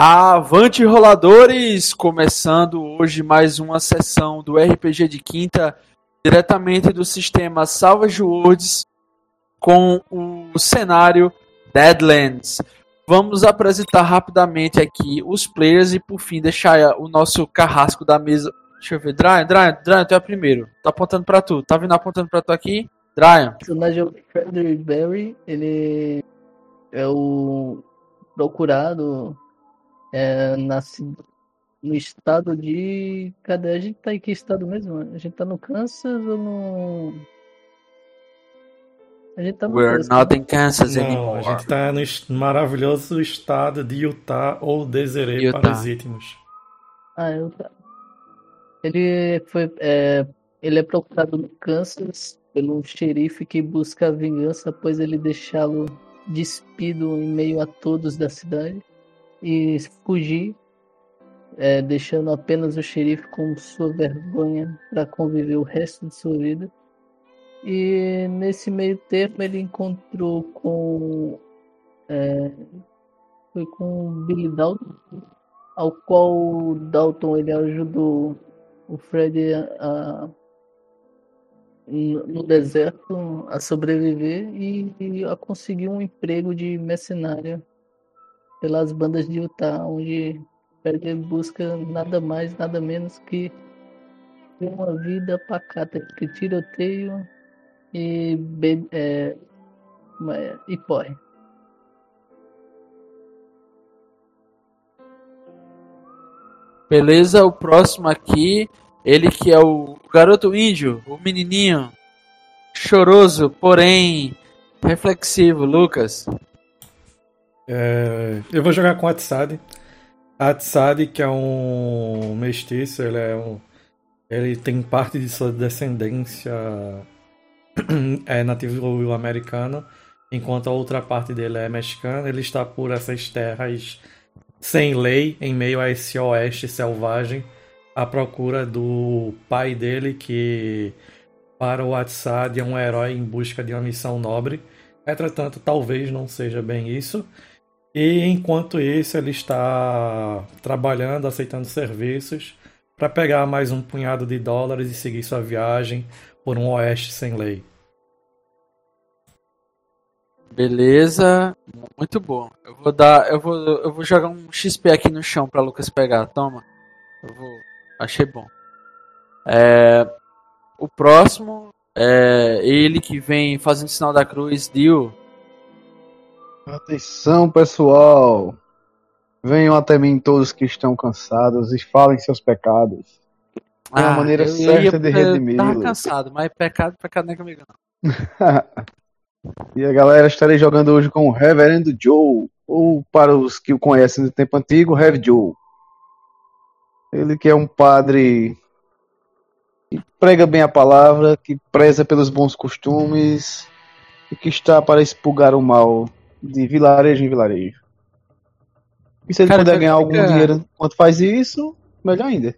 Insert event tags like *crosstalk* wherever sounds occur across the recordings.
Avante roladores! Começando hoje mais uma sessão do RPG de quinta, diretamente do sistema Salvage Worlds, com o cenário Deadlands. Vamos apresentar rapidamente aqui os players e por fim deixar o nosso carrasco da mesa. Deixa eu ver, Dryan, Dryan, Dryan, tu é o primeiro. Tá apontando pra tu. Tá vindo apontando pra tu aqui? Dryan. O personagem é Frederick Berry, ele é o procurado é, na, no estado de. Cadê? A gente tá em que estado mesmo? A gente tá no Kansas ou no. A gente tá no We're Kansas. not in Kansas Não, anymore. A gente tá no maravilhoso estado de Utah ou Desiree Utah. para os íntimos. Ah, Utah. Ele foi. É, ele é procurado no Kansas pelo xerife que busca a vingança após ele deixá-lo despido em meio a todos da cidade e fugir, é, deixando apenas o xerife com sua vergonha para conviver o resto de sua vida. E nesse meio tempo ele encontrou com é, foi com Billy Dalton, ao qual Dalton ele ajudou o Fred a, no deserto a sobreviver e, e a conseguir um emprego de mercenária pelas bandas de Utah, onde Berger busca nada mais, nada menos que uma vida pacata, que tiroteio e, be é, e porre. Beleza, o próximo aqui, ele que é o garoto índio, o menininho choroso, porém reflexivo, Lucas. É, eu vou jogar com Atsad. Atsad, que é um mestiço, ele é um. Ele tem parte de sua descendência *clears throat* é nativo americano, enquanto a outra parte dele é mexicana. Ele está por essas terras sem lei, em meio a esse oeste selvagem, à procura do pai dele, que para o Atsad é um herói em busca de uma missão nobre. Entretanto, talvez não seja bem isso. E enquanto isso, ele está trabalhando, aceitando serviços para pegar mais um punhado de dólares e seguir sua viagem por um oeste sem lei. Beleza, muito bom. Eu vou dar, eu vou, eu vou jogar um XP aqui no chão para Lucas pegar. Toma. Eu vou, achei bom. É, o próximo é ele que vem fazendo sinal da cruz, Dio. Atenção, pessoal! Venham até mim todos que estão cansados e falem seus pecados. É ah, a maneira eu, certa eu ia, de redimi-los. Eu cansado, mas pecado, pecado não é comigo não. *laughs* e a galera, estarei jogando hoje com o Reverendo Joe, ou para os que o conhecem do tempo antigo, Rev Joe. Ele que é um padre que prega bem a palavra, que preza pelos bons costumes e que está para expurgar o mal de vilarejo em vilarejo. E se ele Cara, puder ganhar algum dinheiro enquanto faz isso, melhor ainda.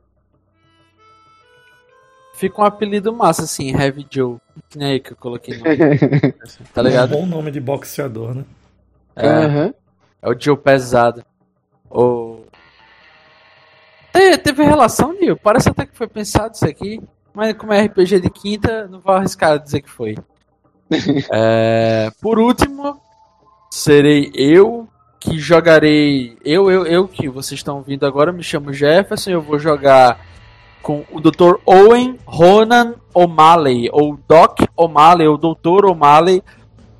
Fica um apelido massa, assim, Heavy Joe. Que nem aí que eu coloquei no. *laughs* tá ligado? É um bom nome de boxeador, né? É, uhum. é o Joe pesado. O... Te, teve relação, Nil? Parece até que foi pensado isso aqui. Mas como é RPG de quinta, não vou arriscar dizer que foi. *laughs* é, por último, serei eu que jogarei. Eu, eu, eu que vocês estão ouvindo agora, me chamo Jefferson. Eu vou jogar com o Dr. Owen Ronan O'Malley, ou Doc O'Malley, ou Dr. O'Malley,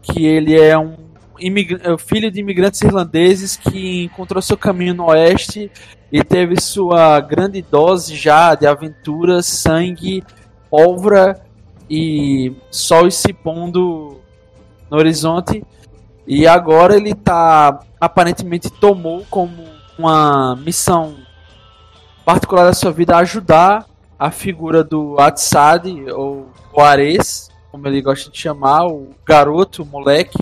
que ele é um é filho de imigrantes irlandeses que encontrou seu caminho no oeste e teve sua grande dose já de aventura, sangue, pólvora e sol se pondo no horizonte e agora ele tá aparentemente tomou como uma missão particular da sua vida ajudar a figura do Atsad ou o Ares, como ele gosta de chamar, o garoto, o moleque,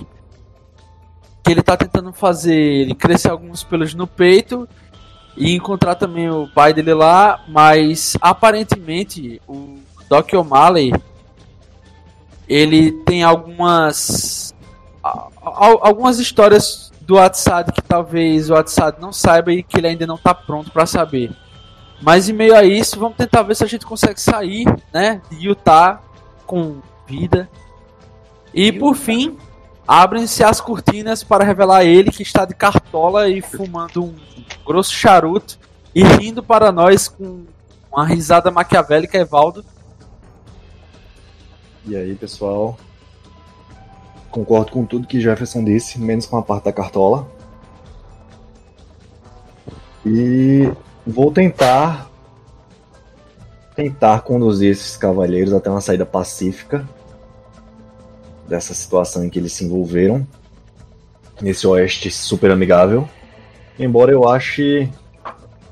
que ele tá tentando fazer ele crescer alguns pelos no peito e encontrar também o pai dele lá, mas aparentemente o Doc O'Malley ele tem algumas algumas histórias do WhatsApp que talvez o WhatsApp não saiba e que ele ainda não está pronto para saber. Mas em meio a isso, vamos tentar ver se a gente consegue sair, né, de Utah com vida. E por fim, abrem-se as cortinas para revelar ele que está de cartola e fumando um grosso charuto e rindo para nós com uma risada maquiavélica, Evaldo. E aí, pessoal? Concordo com tudo que Jefferson disse, menos com a parte da cartola. E vou tentar tentar conduzir esses cavaleiros até uma saída pacífica dessa situação em que eles se envolveram nesse oeste super amigável. Embora eu ache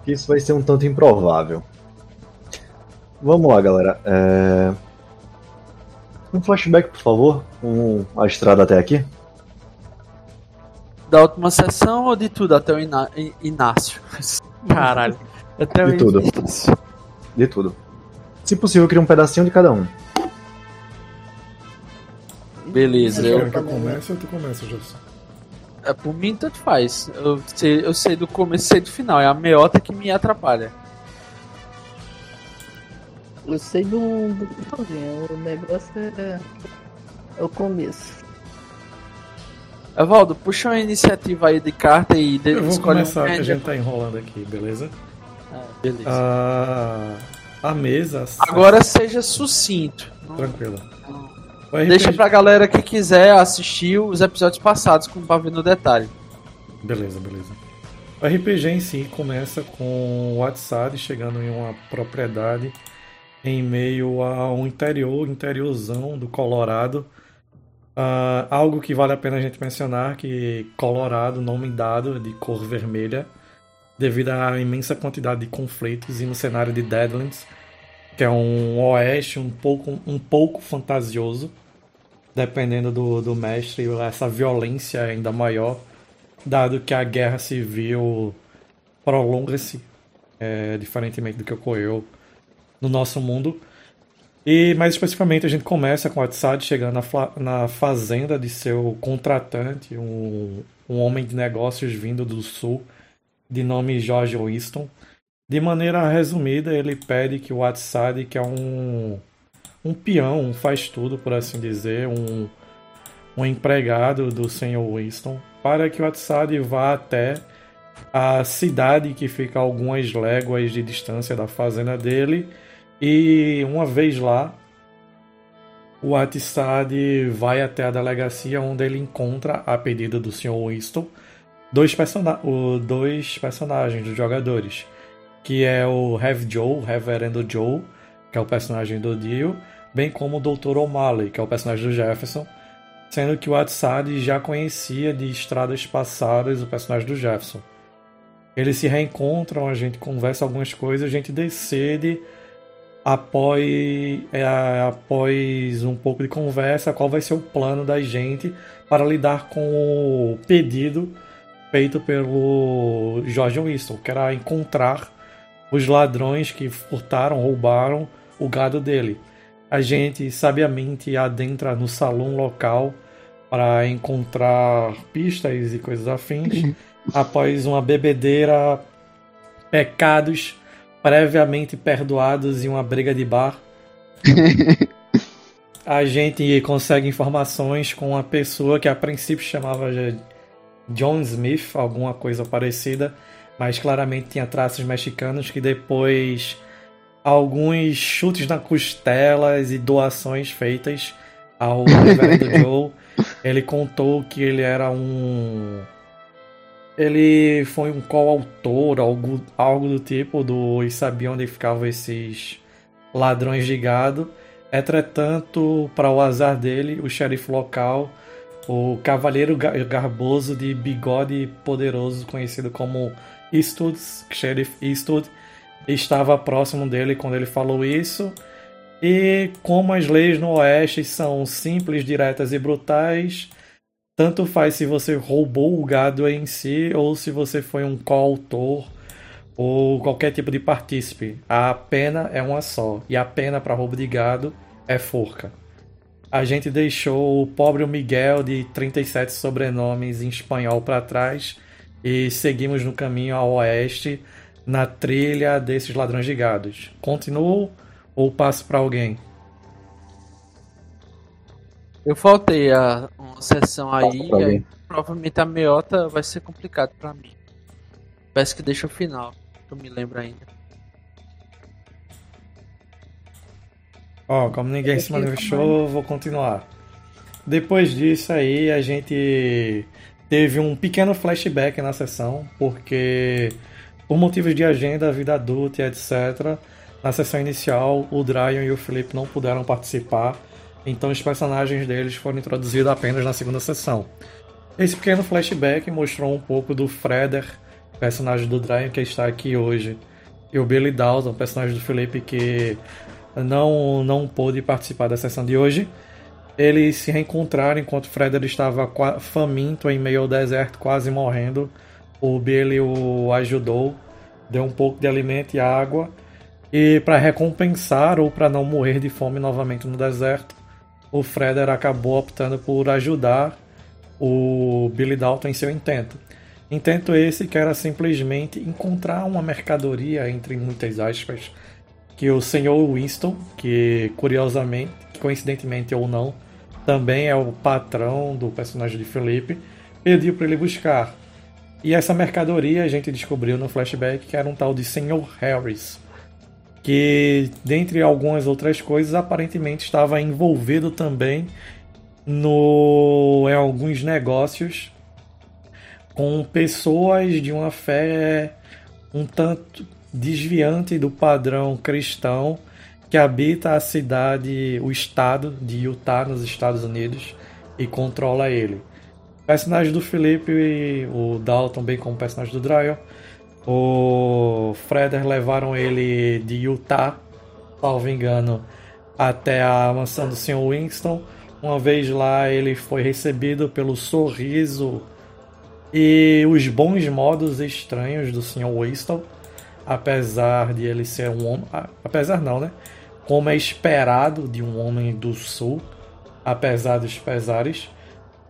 que isso vai ser um tanto improvável. Vamos lá, galera. É... Um flashback, por favor, com a estrada até aqui. Da última sessão ou de tudo até o Iná... Inácio? *laughs* Caralho. Até de tudo. De tudo. Se possível, cria um pedacinho de cada um. Beleza, Você eu. quer que eu comece ou tu começa, Jefferson? É, por mim, tanto faz. Eu sei, eu sei do começo e sei do final. É a meiota que me atrapalha. Eu sei do, do finalzinho, o negócio é, é o começo. Evaldo, puxa uma iniciativa aí de carta e de, Eu vou escolhe começar, um que a gente tá enrolando aqui, beleza? Ah, beleza. A, a mesa. Agora seja sucinto. Tranquilo. O Deixa RPG pra galera que quiser assistir os episódios passados com pra ver no detalhe. Beleza, beleza. O RPG em si começa com o WhatsApp chegando em uma propriedade em meio a um interior, interiorzão do Colorado. Ah, algo que vale a pena a gente mencionar que Colorado, nome dado de cor vermelha, devido à imensa quantidade de conflitos e no cenário de Deadlands, que é um oeste um pouco, um pouco fantasioso, dependendo do, do mestre, essa violência ainda maior, dado que a guerra civil prolonga-se, é, diferentemente do que ocorreu no nosso mundo. E mais especificamente a gente começa com o Atsad chegando na, fazenda de seu contratante, um, um homem de negócios vindo do sul, de nome George Winston. De maneira resumida, ele pede que o Atsad, que é um, um peão, um faz-tudo, por assim dizer, um, um empregado do Sr. Winston, para que o Atsad vá até a cidade que fica a algumas léguas de distância da fazenda dele e uma vez lá, o Atsad vai até a delegacia onde ele encontra, a pedido do Sr. Winston, dois, persona o- dois personagens dos jogadores, que é o Rev Joe, Reverendo Joe, que é o personagem do Dio, bem como o Dr. O'Malley, que é o personagem do Jefferson, sendo que o Atsad já conhecia de estradas passadas o personagem do Jefferson. Eles se reencontram, a gente conversa algumas coisas, a gente decide após, é, após um pouco de conversa qual vai ser o plano da gente para lidar com o pedido feito pelo George Winston, que era encontrar os ladrões que furtaram, roubaram o gado dele. A gente sabiamente adentra no salão local para encontrar pistas e coisas afins. Após uma bebedeira, pecados previamente perdoados e uma briga de bar, *laughs* a gente consegue informações com uma pessoa que a princípio chamava de John Smith, alguma coisa parecida, mas claramente tinha traços mexicanos que depois alguns chutes na costelas e doações feitas ao reverendo *laughs* Joe, ele contou que ele era um ele foi um coautor, algo, algo do tipo, do e sabia onde ficavam esses ladrões de gado. Entretanto, para o azar dele, o xerife local, o cavaleiro ga- garboso de bigode poderoso, conhecido como Eastwood, Sheriff Eastwood, estava próximo dele quando ele falou isso. E como as leis no Oeste são simples, diretas e brutais, tanto faz se você roubou o gado em si ou se você foi um coautor ou qualquer tipo de partícipe. A pena é uma só. E a pena para roubo de gado é forca. a gente deixou o pobre Miguel de 37 sobrenomes em espanhol para trás e seguimos no caminho ao oeste na trilha desses ladrões de gados. Continuo ou passo para alguém? Eu faltei a uma sessão aí, e aí provavelmente a meiota vai ser complicado pra mim. Parece que deixa o final, que eu me lembro ainda. Ó, como ninguém se manifestou, eu vou continuar. Depois disso aí, a gente teve um pequeno flashback na sessão, porque por motivos de agenda, vida adulta e etc., na sessão inicial, o Dryon e o Felipe não puderam participar, então os personagens deles foram introduzidos apenas na segunda sessão. Esse pequeno flashback mostrou um pouco do Freder, personagem do Dryon que está aqui hoje, e o Billy Dalton, personagem do Felipe que não, não pôde participar da sessão de hoje. Eles se reencontraram enquanto Freder estava faminto em meio ao deserto, quase morrendo. O Billy o ajudou, deu um pouco de alimento e água. E para recompensar ou para não morrer de fome novamente no deserto, o Freder acabou optando por ajudar o Billy Dalton em seu intento. Intento esse que era simplesmente encontrar uma mercadoria, entre muitas aspas, que o senhor Winston, que curiosamente, coincidentemente ou não, também é o patrão do personagem de Felipe, pediu para ele buscar. E essa mercadoria a gente descobriu no flashback que era um tal de Senhor Harris, que dentre algumas outras coisas aparentemente estava envolvido também no em alguns negócios com pessoas de uma fé um tanto desviante do padrão cristão que habita a cidade, o estado de Utah, nos Estados Unidos, e controla ele. O personagem do Felipe, o Dalton, bem como o personagem do Dryer, o Freder levaram ele de Utah, salvo engano, até a mansão do Sr. Winston. Uma vez lá, ele foi recebido pelo sorriso e os bons modos estranhos do Sr. Winston apesar de ele ser um homem. Apesar não, né? Como é esperado de um homem do sul, apesar dos pesares.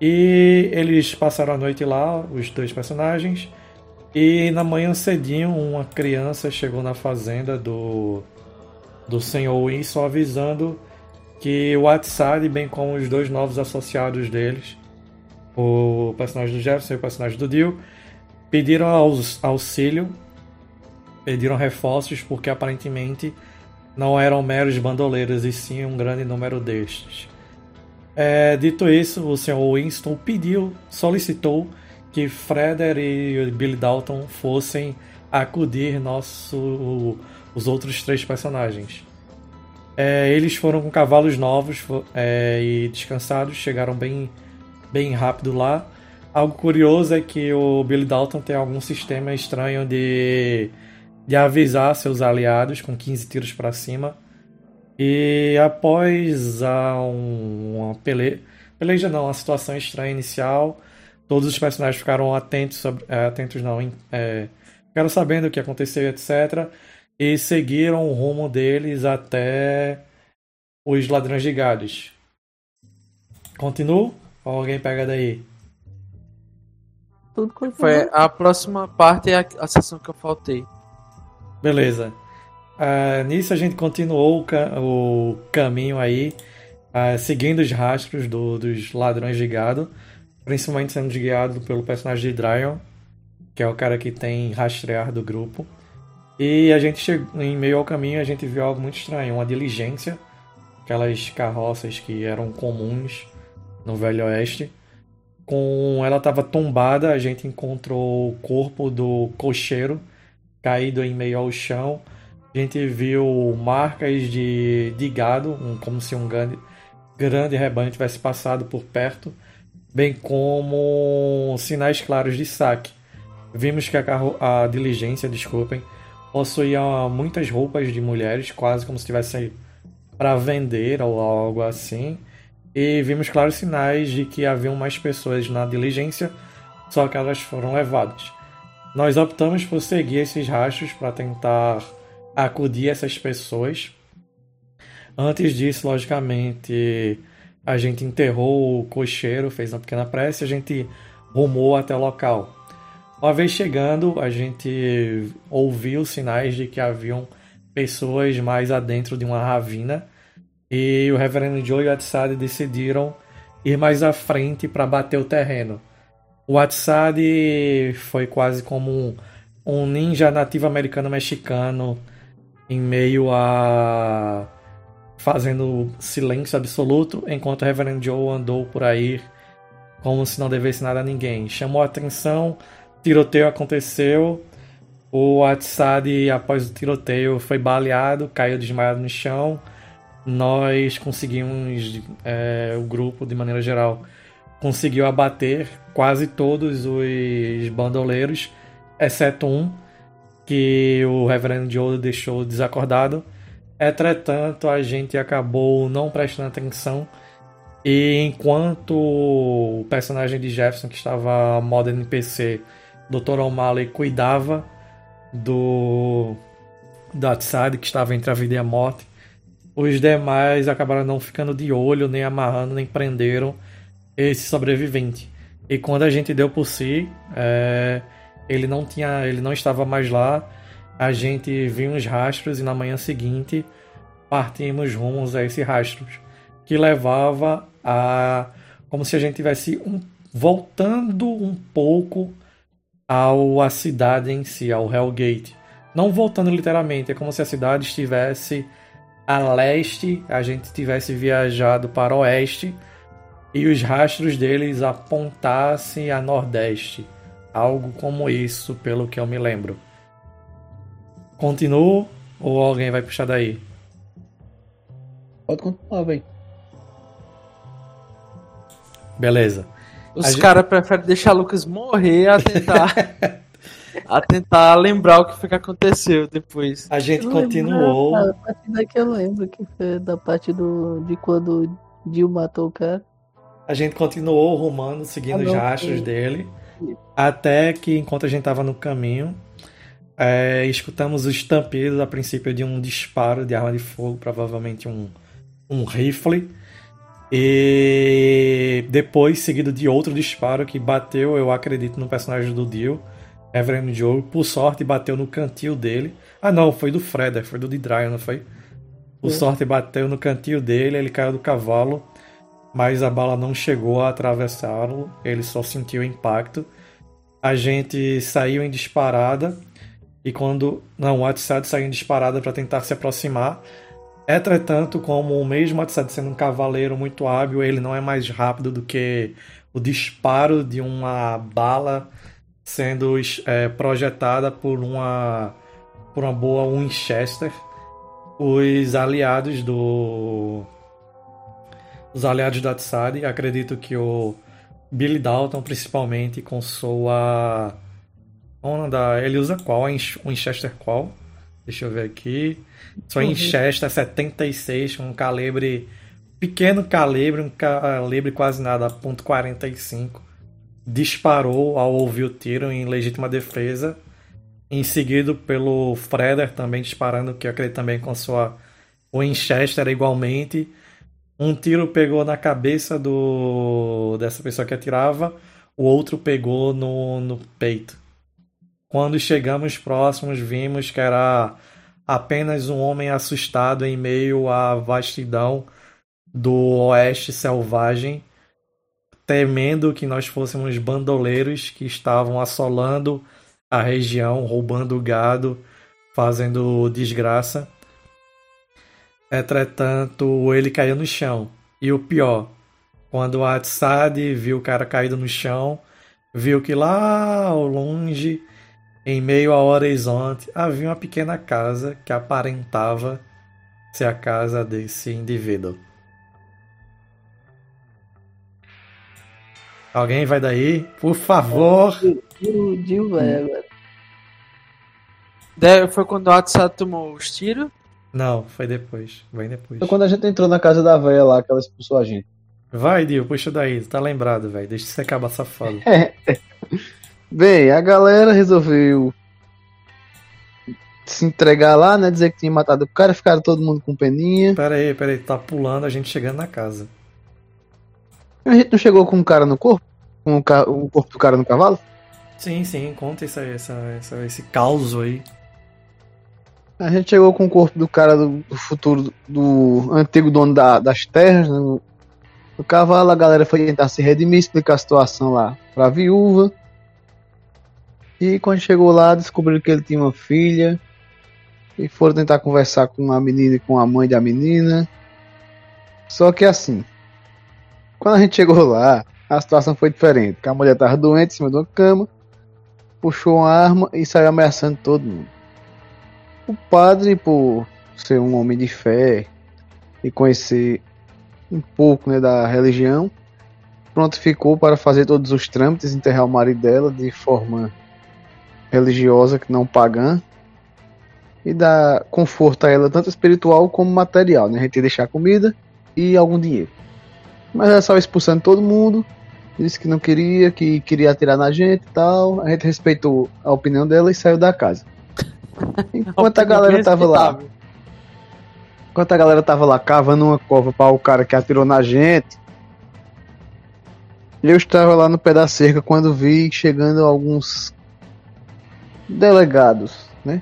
E eles passaram a noite lá, os dois personagens. E na manhã cedinho, uma criança chegou na fazenda do, do senhor Winston avisando que o Atsari, bem como os dois novos associados deles, o personagem do Jefferson e o personagem do Dio, pediram aus- auxílio pediram reforços porque aparentemente não eram meros bandoleiros e sim um grande número destes. É, dito isso, o Sr. Winston pediu, solicitou que Freder e Billy Dalton fossem acudir nosso, os outros três personagens. É, eles foram com cavalos novos é, e descansados, chegaram bem, bem rápido lá. Algo curioso é que o Billy Dalton tem algum sistema estranho de de avisar seus aliados com 15 tiros para cima. E após a um, uma pele... peleja, não, uma situação estranha inicial, todos os personagens ficaram atentos, sobre... é, atentos não, é, ficaram sabendo o que aconteceu, etc. E seguiram o rumo deles até os ladrões de gados. Continuo? Ou alguém pega daí? Tudo continua. Foi a próxima parte é a, a sessão que eu faltei. Beleza. Ah, nisso a gente continuou o, ca- o caminho aí, ah, seguindo os rastros do- dos ladrões de gado, principalmente sendo guiado pelo personagem de Dryon, que é o cara que tem rastrear do grupo. E a gente chegou, em meio ao caminho, a gente viu algo muito estranho, uma diligência, aquelas carroças que eram comuns no Velho Oeste. Com ela estava tombada, a gente encontrou o corpo do cocheiro caído em meio ao chão. A gente viu marcas de, de gado, um- como se um grande, grande rebanho tivesse passado por perto, bem como sinais claros de saque. Vimos que a, carro, a diligência, desculpem, possuía muitas roupas de mulheres, quase como se estivesse para vender ou algo assim. E vimos claros sinais de que haviam mais pessoas na diligência, só que elas foram levadas. Nós optamos por seguir esses rastros para tentar acudir essas pessoas. Antes disso, logicamente, A gente enterrou o cocheiro, fez uma pequena prece, a gente rumou até o local. Uma vez chegando, a gente ouviu sinais de que haviam pessoas mais adentro de uma ravina e o Reverendo Joe e o Atsad decidiram ir mais à frente para bater o terreno. O Atsad foi quase como um, um ninja nativo americano mexicano em meio a fazendo silêncio absoluto, enquanto o Reverend Joe andou por aí como se não devesse nada a ninguém. Chamou a atenção, tiroteio aconteceu. O Atsad, após o tiroteio, foi baleado, caiu desmaiado no chão nós conseguimos, é, o grupo de maneira geral, conseguiu abater quase todos os bandoleiros, exceto um, que o Reverendo Joe deixou desacordado. Entretanto, a gente acabou não prestando atenção. E enquanto o personagem de Jefferson, que estava modo NPC, Dr. O'Malley, cuidava do Datside, que estava entre a vida e a morte, os demais acabaram não ficando de olho, nem amarrando, nem prenderam esse sobrevivente. E quando a gente deu por si, é, ele não tinha, ele não estava mais lá. A gente viu uns rastros e na manhã seguinte partimos rumos a esses rastros, que levava a como se a gente tivesse um, voltando um pouco ao a cidade em si, ao Hellgate. Não voltando literalmente, é como se a cidade estivesse a leste a gente tivesse viajado para oeste e os rastros deles apontassem a nordeste. Algo como isso, pelo que eu me lembro. Continuo ou alguém vai puxar daí? Pode continuar, velho. Beleza. Os caras gente... preferem deixar Lucas morrer a tentar *laughs* a tentar lembrar o que foi que aconteceu depois. A gente continuou. a partir daqui eu lembro que foi da parte do de quando Dio matou o cara. A gente continuou rumando, seguindo ah, os rastros dele, até que enquanto a gente estava no caminho, é, escutamos o estampido a princípio de um disparo de arma de fogo, provavelmente um, um rifle. E depois seguido de outro disparo que bateu, eu acredito, no personagem do Dio Reverend Joe, por sorte, bateu no cantil dele. Ah, não, foi do Freder, foi do Dryan, não foi? Por é. sorte, bateu no cantil dele, ele caiu do cavalo, mas a bala não chegou a atravessá-lo, ele só sentiu o impacto. A gente saiu em disparada, e quando. Não, o Atsad em disparada para tentar se aproximar. Entretanto, como o mesmo Atsad sendo um cavaleiro muito hábil, ele não é mais rápido do que o disparo de uma bala sendo é, projetada por uma por uma boa Winchester. Os aliados do os aliados da Tsari, acredito que o Billy Dalton principalmente com sua onda, ele usa qual? Winchester qual? Deixa eu ver aqui. Sua uhum. Winchester 76 com um calibre pequeno calibre, um calibre quase nada, .45 disparou ao ouvir o tiro em legítima defesa, em seguida pelo Freder também disparando, que eu acredito também com sua Winchester igualmente. Um tiro pegou na cabeça do dessa pessoa que atirava, o outro pegou no, no peito. Quando chegamos próximos, vimos que era apenas um homem assustado em meio à vastidão do oeste selvagem temendo que nós fôssemos bandoleiros que estavam assolando a região, roubando gado, fazendo desgraça. Entretanto, ele caiu no chão. E o pior, quando Atsad viu o cara caído no chão, viu que lá ao longe, em meio ao horizonte, havia uma pequena casa que aparentava ser a casa desse indivíduo. Alguém vai daí? Por favor. Agora. Foi quando o Atsat tomou os tiros? Não, foi depois. Vem depois. Foi quando a gente entrou na casa da velha lá, que ela expulsou a gente. Vai, Dio, puxa daí. Tá lembrado, velho. Deixa você acabar safado. *laughs* Bem, a galera resolveu se entregar lá, né? Dizer que tinha matado o cara, ficaram todo mundo com peninha. Pera aí, pera aí. Tá pulando a gente chegando na casa. A gente não chegou com um cara no corpo? Com o, ca... o corpo do cara no cavalo? Sim, sim, conta essa, essa, essa, esse caos aí. A gente chegou com o corpo do cara do, do futuro, do antigo dono da- das terras, né, no, no cavalo. A galera foi tentar se redimir, explicar a situação lá pra viúva. E quando chegou lá, descobriram que ele tinha uma filha. E foram tentar conversar com a menina e com a mãe da menina. Só que assim, quando a gente chegou lá, a situação foi diferente. A mulher tava doente em cima de uma cama, puxou uma arma e saiu ameaçando todo mundo. O padre, por ser um homem de fé e conhecer um pouco né, da religião, prontificou para fazer todos os trâmites, enterrar o marido dela de forma religiosa, que não pagã, e dar conforto a ela, tanto espiritual como material. Né? A gente ia deixar comida e algum dinheiro. Mas ela saiu expulsando todo mundo, disse que não queria, que queria atirar na gente e tal. A gente respeitou a opinião dela e saiu da casa. *laughs* Enquanto a galera tava lá, enquanto a galera tava lá cavando uma cova para o cara que atirou na gente, eu estava lá no pé da cerca quando vi chegando alguns delegados, né?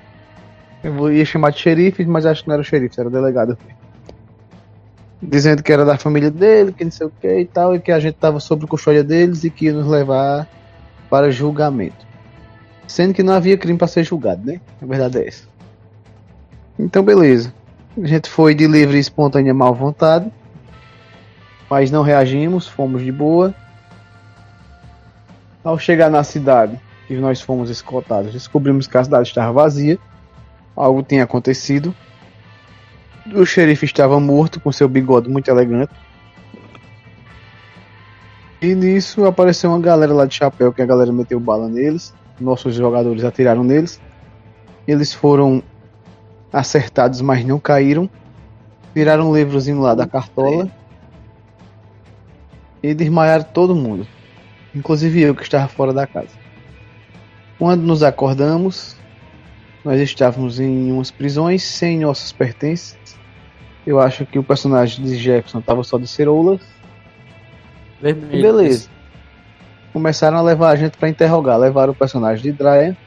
Eu ia chamar de xerife, mas acho que não era xerife, era delegado. Dizendo que era da família dele, que não sei o que e tal, e que a gente tava sob custódia deles e que ia nos levar para julgamento. Sendo que não havia crime para ser julgado, né? A verdade é essa. Então, beleza. A gente foi de livre e espontânea mal vontade. Mas não reagimos, fomos de boa. Ao chegar na cidade, e nós fomos escoltados, descobrimos que a cidade estava vazia. Algo tinha acontecido. O xerife estava morto, com seu bigode muito elegante. E nisso apareceu uma galera lá de chapéu, que a galera meteu bala neles. Nossos jogadores atiraram neles. Eles foram acertados, mas não caíram. Tiraram um livrozinho lá da cartola. E desmaiaram todo mundo. Inclusive eu que estava fora da casa. Quando nos acordamos, nós estávamos em umas prisões sem nossos pertences. Eu acho que o personagem de Jefferson estava só de ceroulas. E Vermelho. beleza. Começaram a levar a gente pra interrogar. Levaram o personagem de Drya,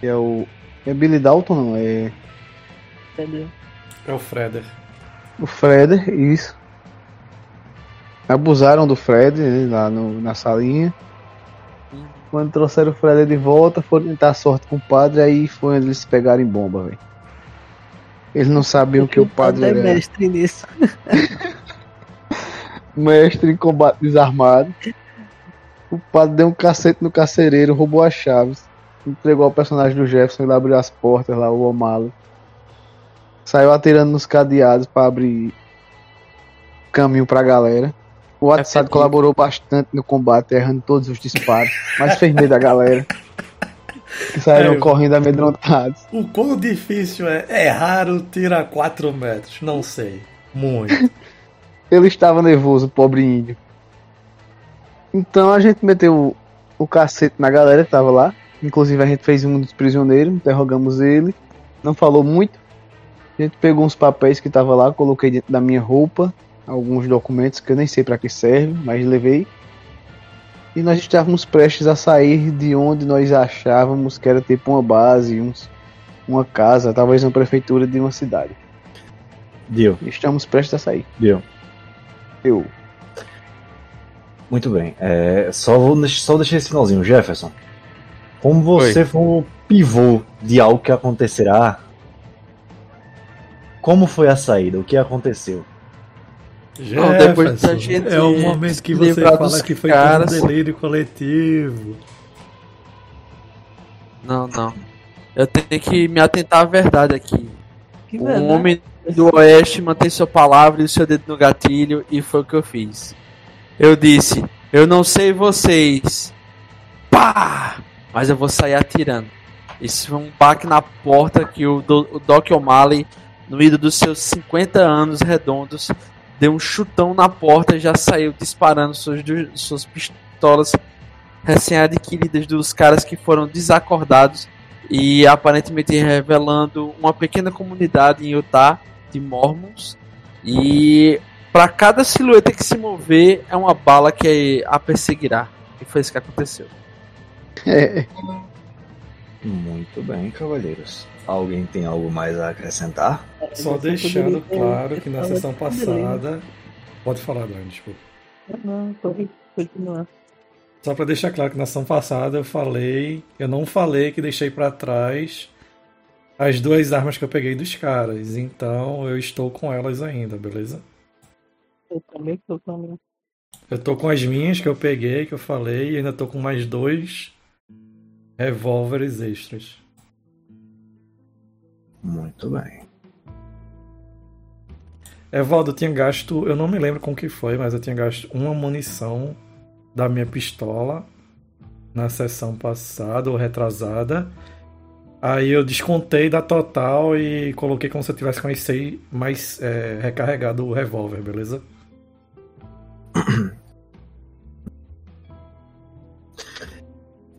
que é o. É Billy Dalton, não? É Entendeu? É o Freder. o Freder, isso. Abusaram do Fred né, lá no- na salinha. Quando trouxeram o Freder de volta, foram tentar a sorte com o padre, aí foi onde eles pegaram em bomba, velho. Eles não sabiam que o padre é era mestre nisso. *laughs* mestre em combate desarmado. O padre deu um cacete no carcereiro, roubou as chaves, entregou ao personagem do Jefferson, ele abriu as portas lá, o Omalo. Saiu atirando nos cadeados para abrir caminho pra galera. O WhatsApp Efetivo. colaborou bastante no combate, errando todos os disparos, mas fez medo da galera. *laughs* Que saíram É, correndo amedrontados. O quão difícil é? É raro tirar 4 metros. Não sei. Muito. *laughs* Ele estava nervoso, pobre índio. Então a gente meteu o, o cacete na galera que tava lá. Inclusive a gente fez um dos prisioneiros, interrogamos ele. Não falou muito. A gente pegou uns papéis que tava lá, coloquei dentro da minha roupa. Alguns documentos que eu nem sei para que servem, mas levei. E nós estávamos prestes a sair de onde nós achávamos que era tipo uma base, uns, uma casa, talvez uma prefeitura de uma cidade. Deu, Estamos prestes a sair. deu. Eu. Muito bem. É, só, vou, só deixar esse finalzinho. Jefferson, como você for o pivô de algo que acontecerá, como foi a saída? O que aconteceu? Não, depois da Jefferson, gente é o momento que você fala dos que foi caras. um delírio coletivo. Não, não. Eu tenho que me atentar à verdade aqui. Que Um verdade. homem do Oeste mantém sua palavra e o seu dedo no gatilho, e foi o que eu fiz. Eu disse: Eu não sei vocês. Pá! Mas eu vou sair atirando. Isso foi um baque na porta que o, Do- o Doc O'Malley, no meio dos seus 50 anos redondos, deu um chutão na porta e já saiu disparando suas, suas pistolas recém-adquiridas dos caras que foram desacordados e aparentemente revelando uma pequena comunidade em Utah de Mormons e Pra cada silhueta que se mover, é uma bala que a perseguirá. E foi isso que aconteceu. É, Muito bem, cavalheiros. Alguém tem algo mais a acrescentar? Só Você deixando claro que na sessão passada. Pode falar, Dani, desculpa. Não, pode continuar. Só pra deixar claro que na sessão passada eu falei. Eu não falei que deixei pra trás as duas armas que eu peguei dos caras. Então eu estou com elas ainda, beleza? Eu também tô falando. Eu tô com as minhas que eu peguei, que eu falei, e ainda tô com mais dois revólveres extras. Muito bem. Evaldo, eu tinha gasto, eu não me lembro com o que foi, mas eu tinha gasto uma munição da minha pistola na sessão passada ou retrasada. Aí eu descontei da total e coloquei como se eu tivesse com as seis mais é, recarregado o revólver, beleza?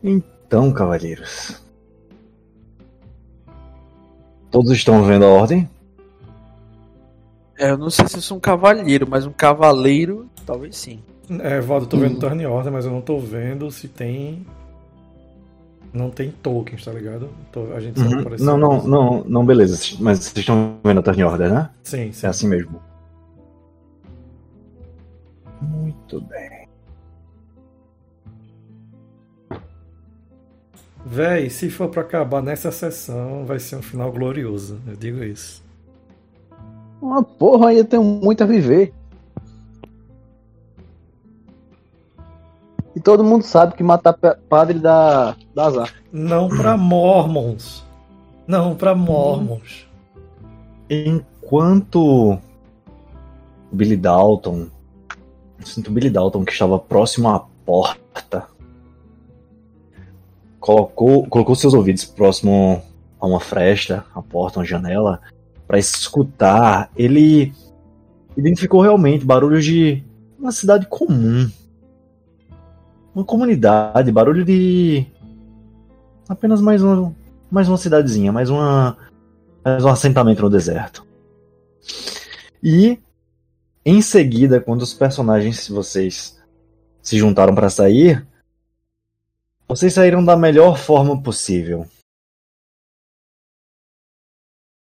Então, cavalheiros. Todos estão vendo a ordem? É, eu não sei se eu sou um cavalheiro, mas um cavaleiro, talvez sim. É, Evaldo, eu tô vendo turn order, mas eu não tô vendo se tem. Não tem tokens, tá ligado? Tô- a gente sabe Uhum. aparecer. Não, não, não, não, beleza. Mas vocês estão vendo a turn order, né? Sim, sim. É assim mesmo. Muito bem. Véi, se for pra acabar nessa sessão, vai ser um final glorioso. Eu digo isso. uma porra, ainda tenho muito a viver. E todo mundo sabe que matar pa- padre dá, dá azar. Não pra *clears throat* Mormons. Não pra Mormons. Enquanto o Billy Dalton, eu sinto o Billy Dalton que estava próximo à porta, colocou, colocou seus ouvidos próximo a uma fresta, a porta, uma janela, para escutar. Ele identificou realmente barulhos de uma cidade comum, uma comunidade, barulho de apenas mais uma, mais uma cidadezinha, mais uma mais um assentamento no deserto. E em seguida, quando os personagens vocês se juntaram para sair, vocês saíram da melhor forma possível.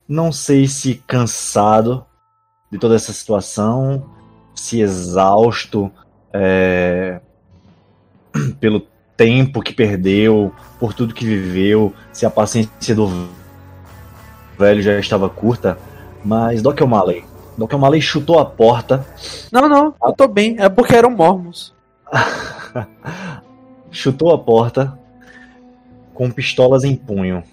Não sei se cansado de toda essa situação, se exausto é, *clears throat* pelo tempo que perdeu, por tudo que viveu, se a paciência do velho já estava curta, mas Doc O'Malley. Doc O'Malley chutou a porta, Não, não, eu tô bem. É porque eram mormons. *laughs* chutou a porta com pistolas em punho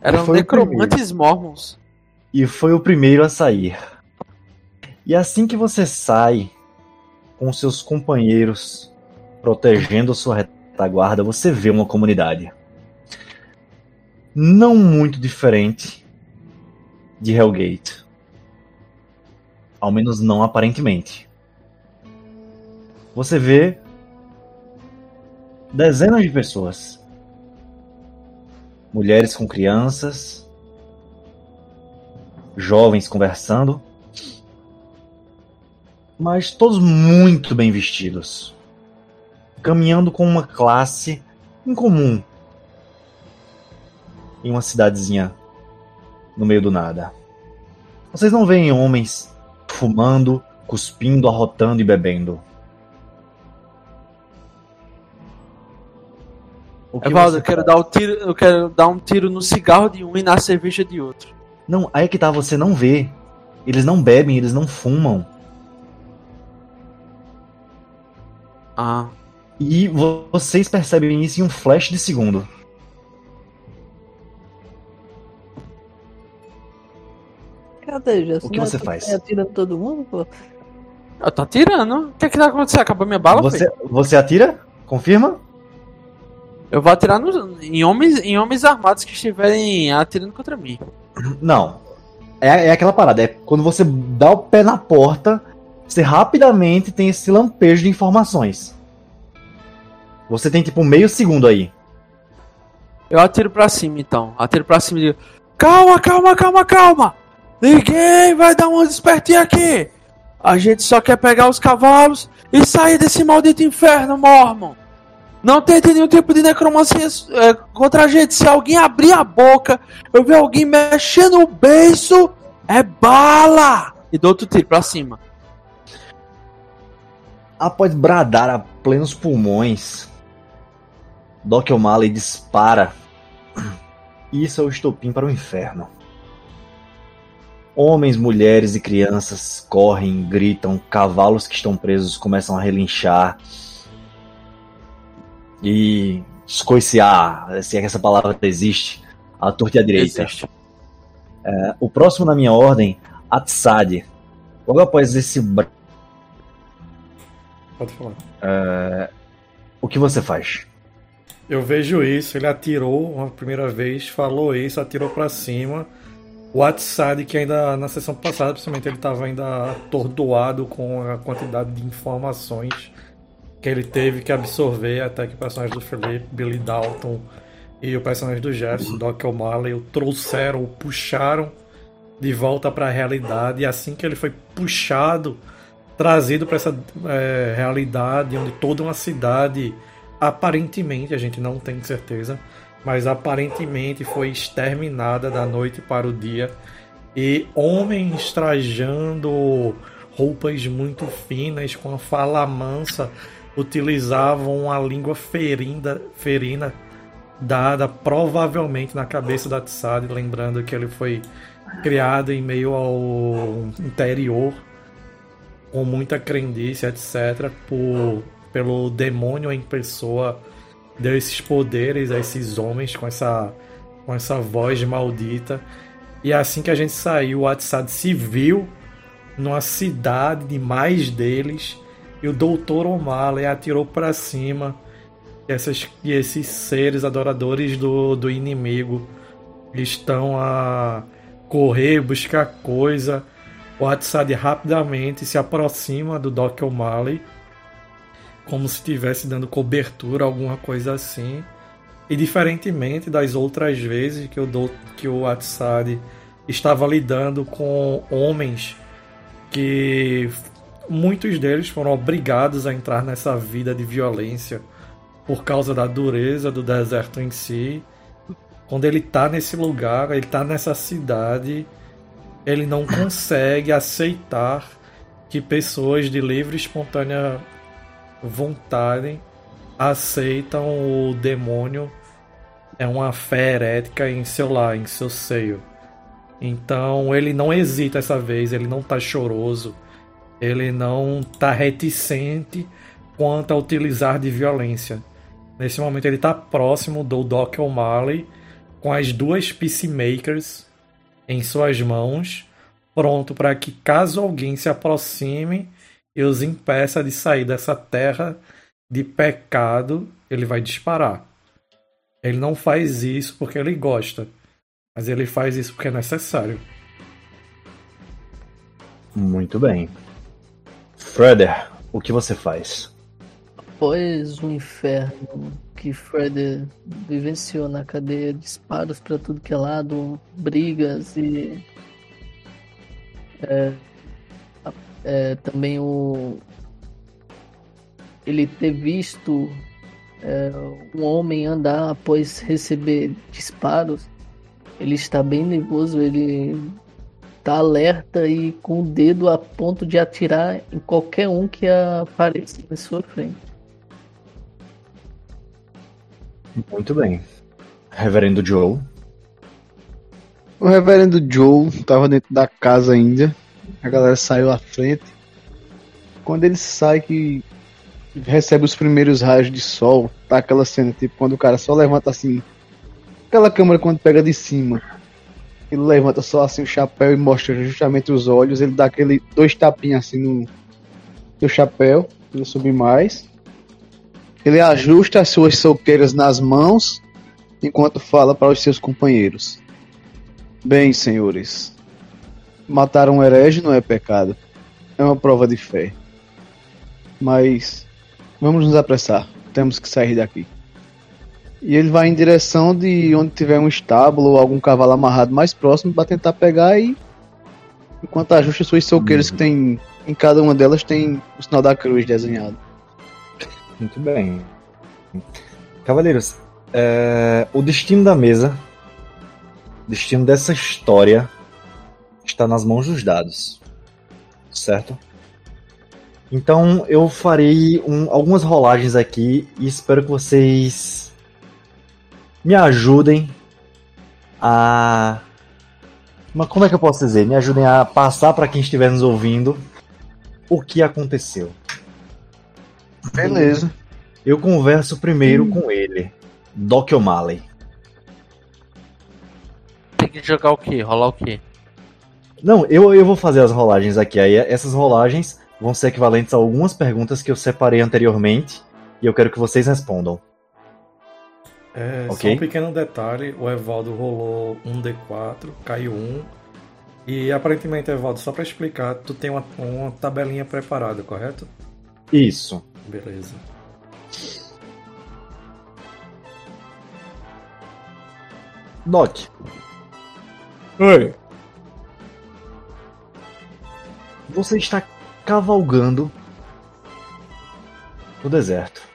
Eram necromantes mormons. e foi o primeiro a sair. E assim que você sai com seus companheiros protegendo sua retaguarda, você vê uma comunidade não muito diferente de Hellgate. Ao menos não aparentemente. Você vê dezenas de pessoas. Mulheres com crianças, jovens conversando, mas todos muito bem vestidos, caminhando com uma classe incomum em uma cidadezinha no meio do nada. Vocês não veem homens fumando, cuspindo, arrotando e bebendo. Evaldo, você eu quero faz? dar o tiro, eu quero dar um tiro no cigarro de um e na cerveja de outro. Não, aí que tá, você não vê. Eles não bebem, eles não fumam. Ah. E vo- vocês percebem isso em um flash de segundo. Cadê? O que você faz? Atirando todo mundo, pô? Eu tô atirando. O que é que vai acontecer? Acabou minha bala, Você, filho? você atira? Confirma? Eu vou atirar nos- em, homens, em homens armados que estiverem atirando contra mim. Não. É, é aquela parada. É quando você dá o pé na porta, você rapidamente tem esse lampejo de informações. Você tem tipo meio segundo aí. Eu atiro pra cima, então. Atiro pra cima e digo: Calma, calma, calma, calma! Ninguém vai dar uma despertinha aqui! A gente só quer pegar os cavalos e sair desse maldito inferno, Mormon! Não tente nenhum tipo de necromancia é, contra a gente. Se alguém abrir a boca, eu ver alguém mexendo o beiço, é bala! E dou outro tiro pra cima. Após bradar a plenos pulmões, Doc O'Malley dispara. Isso é o estopim para o inferno. Homens, mulheres e crianças correm, gritam, cavalos que estão presos começam a relinchar e escoiciar, se é que essa palavra existe, a torta e a direita. É, o próximo na minha ordem, Atsad. Logo após esse. Pode falar. É, o que você faz? Eu vejo isso, ele atirou uma primeira vez, falou isso, atirou para cima. O Atsad, que ainda na sessão passada, principalmente, ele estava ainda atordoado com a quantidade de informações que ele teve que absorver até que o personagem do Felipe, Billy Dalton e o personagem do Jefferson, Doc O'Malley, o trouxeram, o puxaram de volta para a realidade. E assim que ele foi puxado, trazido para essa é, realidade onde toda uma cidade, aparentemente, a gente não tem certeza, mas aparentemente foi exterminada da noite para o dia. E homens trajando roupas muito finas, com a fala mansa, utilizavam a língua ferina, ferina dada provavelmente na cabeça da Tsad, lembrando que ele foi criado em meio ao interior com muita crendice, etc, por, pelo demônio em pessoa deu esses poderes a esses homens com essa com essa voz maldita. E assim que a gente saiu, o Atsad se viu numa cidade de mais deles e o Doutor O'Malley atirou para cima essas, e esses seres adoradores do, do inimigo estão a correr, buscar coisa. O Atsad rapidamente se aproxima do Doc O'Malley, como se estivesse dando cobertura, alguma coisa assim. E diferentemente das outras vezes que o, que o Atsad estava lidando com homens que muitos deles foram obrigados a entrar nessa vida de violência por causa da dureza do deserto em si. Quando ele está nesse lugar, ele está nessa cidade, ele não consegue aceitar que pessoas de livre e espontânea vontade aceitam o demônio é uma fé herética em seu lar, em seu seio. Então ele não hesita essa vez, ele não está choroso, ele não está reticente quanto a utilizar de violência. Nesse momento ele está próximo do Doc O'Malley com as duas Peacemakers em suas mãos, pronto para que caso alguém se aproxime e os impeça de sair dessa terra de pecado, ele vai disparar. Ele não faz isso porque ele gosta, mas ele faz isso porque é necessário. Muito bem. Freder, o que você faz? Após o inferno que Freder vivenciou na cadeia, disparos para tudo que é lado, brigas e é, é, também o ele ter visto é, um homem andar após receber disparos, ele está bem nervoso, ele tá alerta e com o dedo a ponto de atirar em qualquer um que apareça na sua frente. Muito bem. Reverendo Joe. O reverendo Joe estava dentro da casa ainda. A galera saiu à frente. Quando ele sai que recebe os primeiros raios de sol, tá aquela cena tipo quando o cara só levanta assim, aquela câmera quando pega de cima ele levanta só assim o chapéu e mostra justamente os olhos. Ele dá aquele dois tapinhas assim no, no chapéu, não subir mais. Ele ajusta as suas soqueiras nas mãos enquanto fala para os seus companheiros. Bem, senhores, matar um herege não é pecado. É uma prova de fé. Mas vamos nos apressar. Temos que sair daqui. E ele vai em direção de onde tiver um estábulo ou algum cavalo amarrado mais próximo para tentar pegar e Enquanto ajusta suas soqueiras que tem. Em cada uma delas tem o sinal da cruz desenhado. Muito bem. Cavaleiros, é, o destino da mesa, o destino dessa história, está nas mãos dos dados. Certo? Então eu farei um- algumas rolagens aqui e espero que vocês me ajudem a. Mas como é que eu posso dizer? Me ajudem a passar para quem estiver nos ouvindo o que aconteceu. Beleza. Eu converso primeiro com ele, Doc O'Malley. Tem que jogar o quê? Rolar o quê? Não, eu, eu vou fazer as rolagens aqui. Aí essas rolagens vão ser equivalentes a algumas perguntas que eu separei anteriormente e eu quero que vocês respondam. É, Ok. Só um pequeno detalhe, o Evaldo rolou um D4, caiu um. E aparentemente, Evaldo, só pra explicar, tu tem uma, uma tabelinha preparada, correto? Isso. Beleza. Doc, Oi. você está cavalgando no deserto.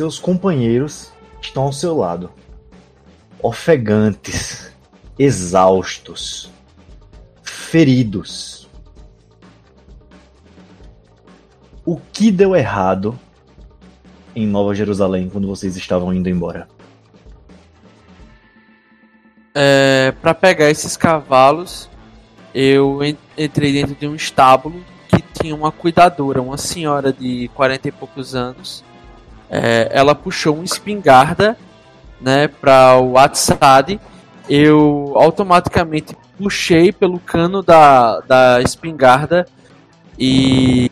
Seus companheiros estão ao seu lado, ofegantes, exaustos, feridos. O que deu errado em Nova Jerusalém quando vocês estavam indo embora? É, para pegar esses cavalos, eu en- entrei dentro de um estábulo que tinha uma cuidadora, uma senhora de 40 e poucos anos. É, ela puxou uma espingarda, né, para o Atsad. Eu automaticamente puxei pelo cano da, da espingarda e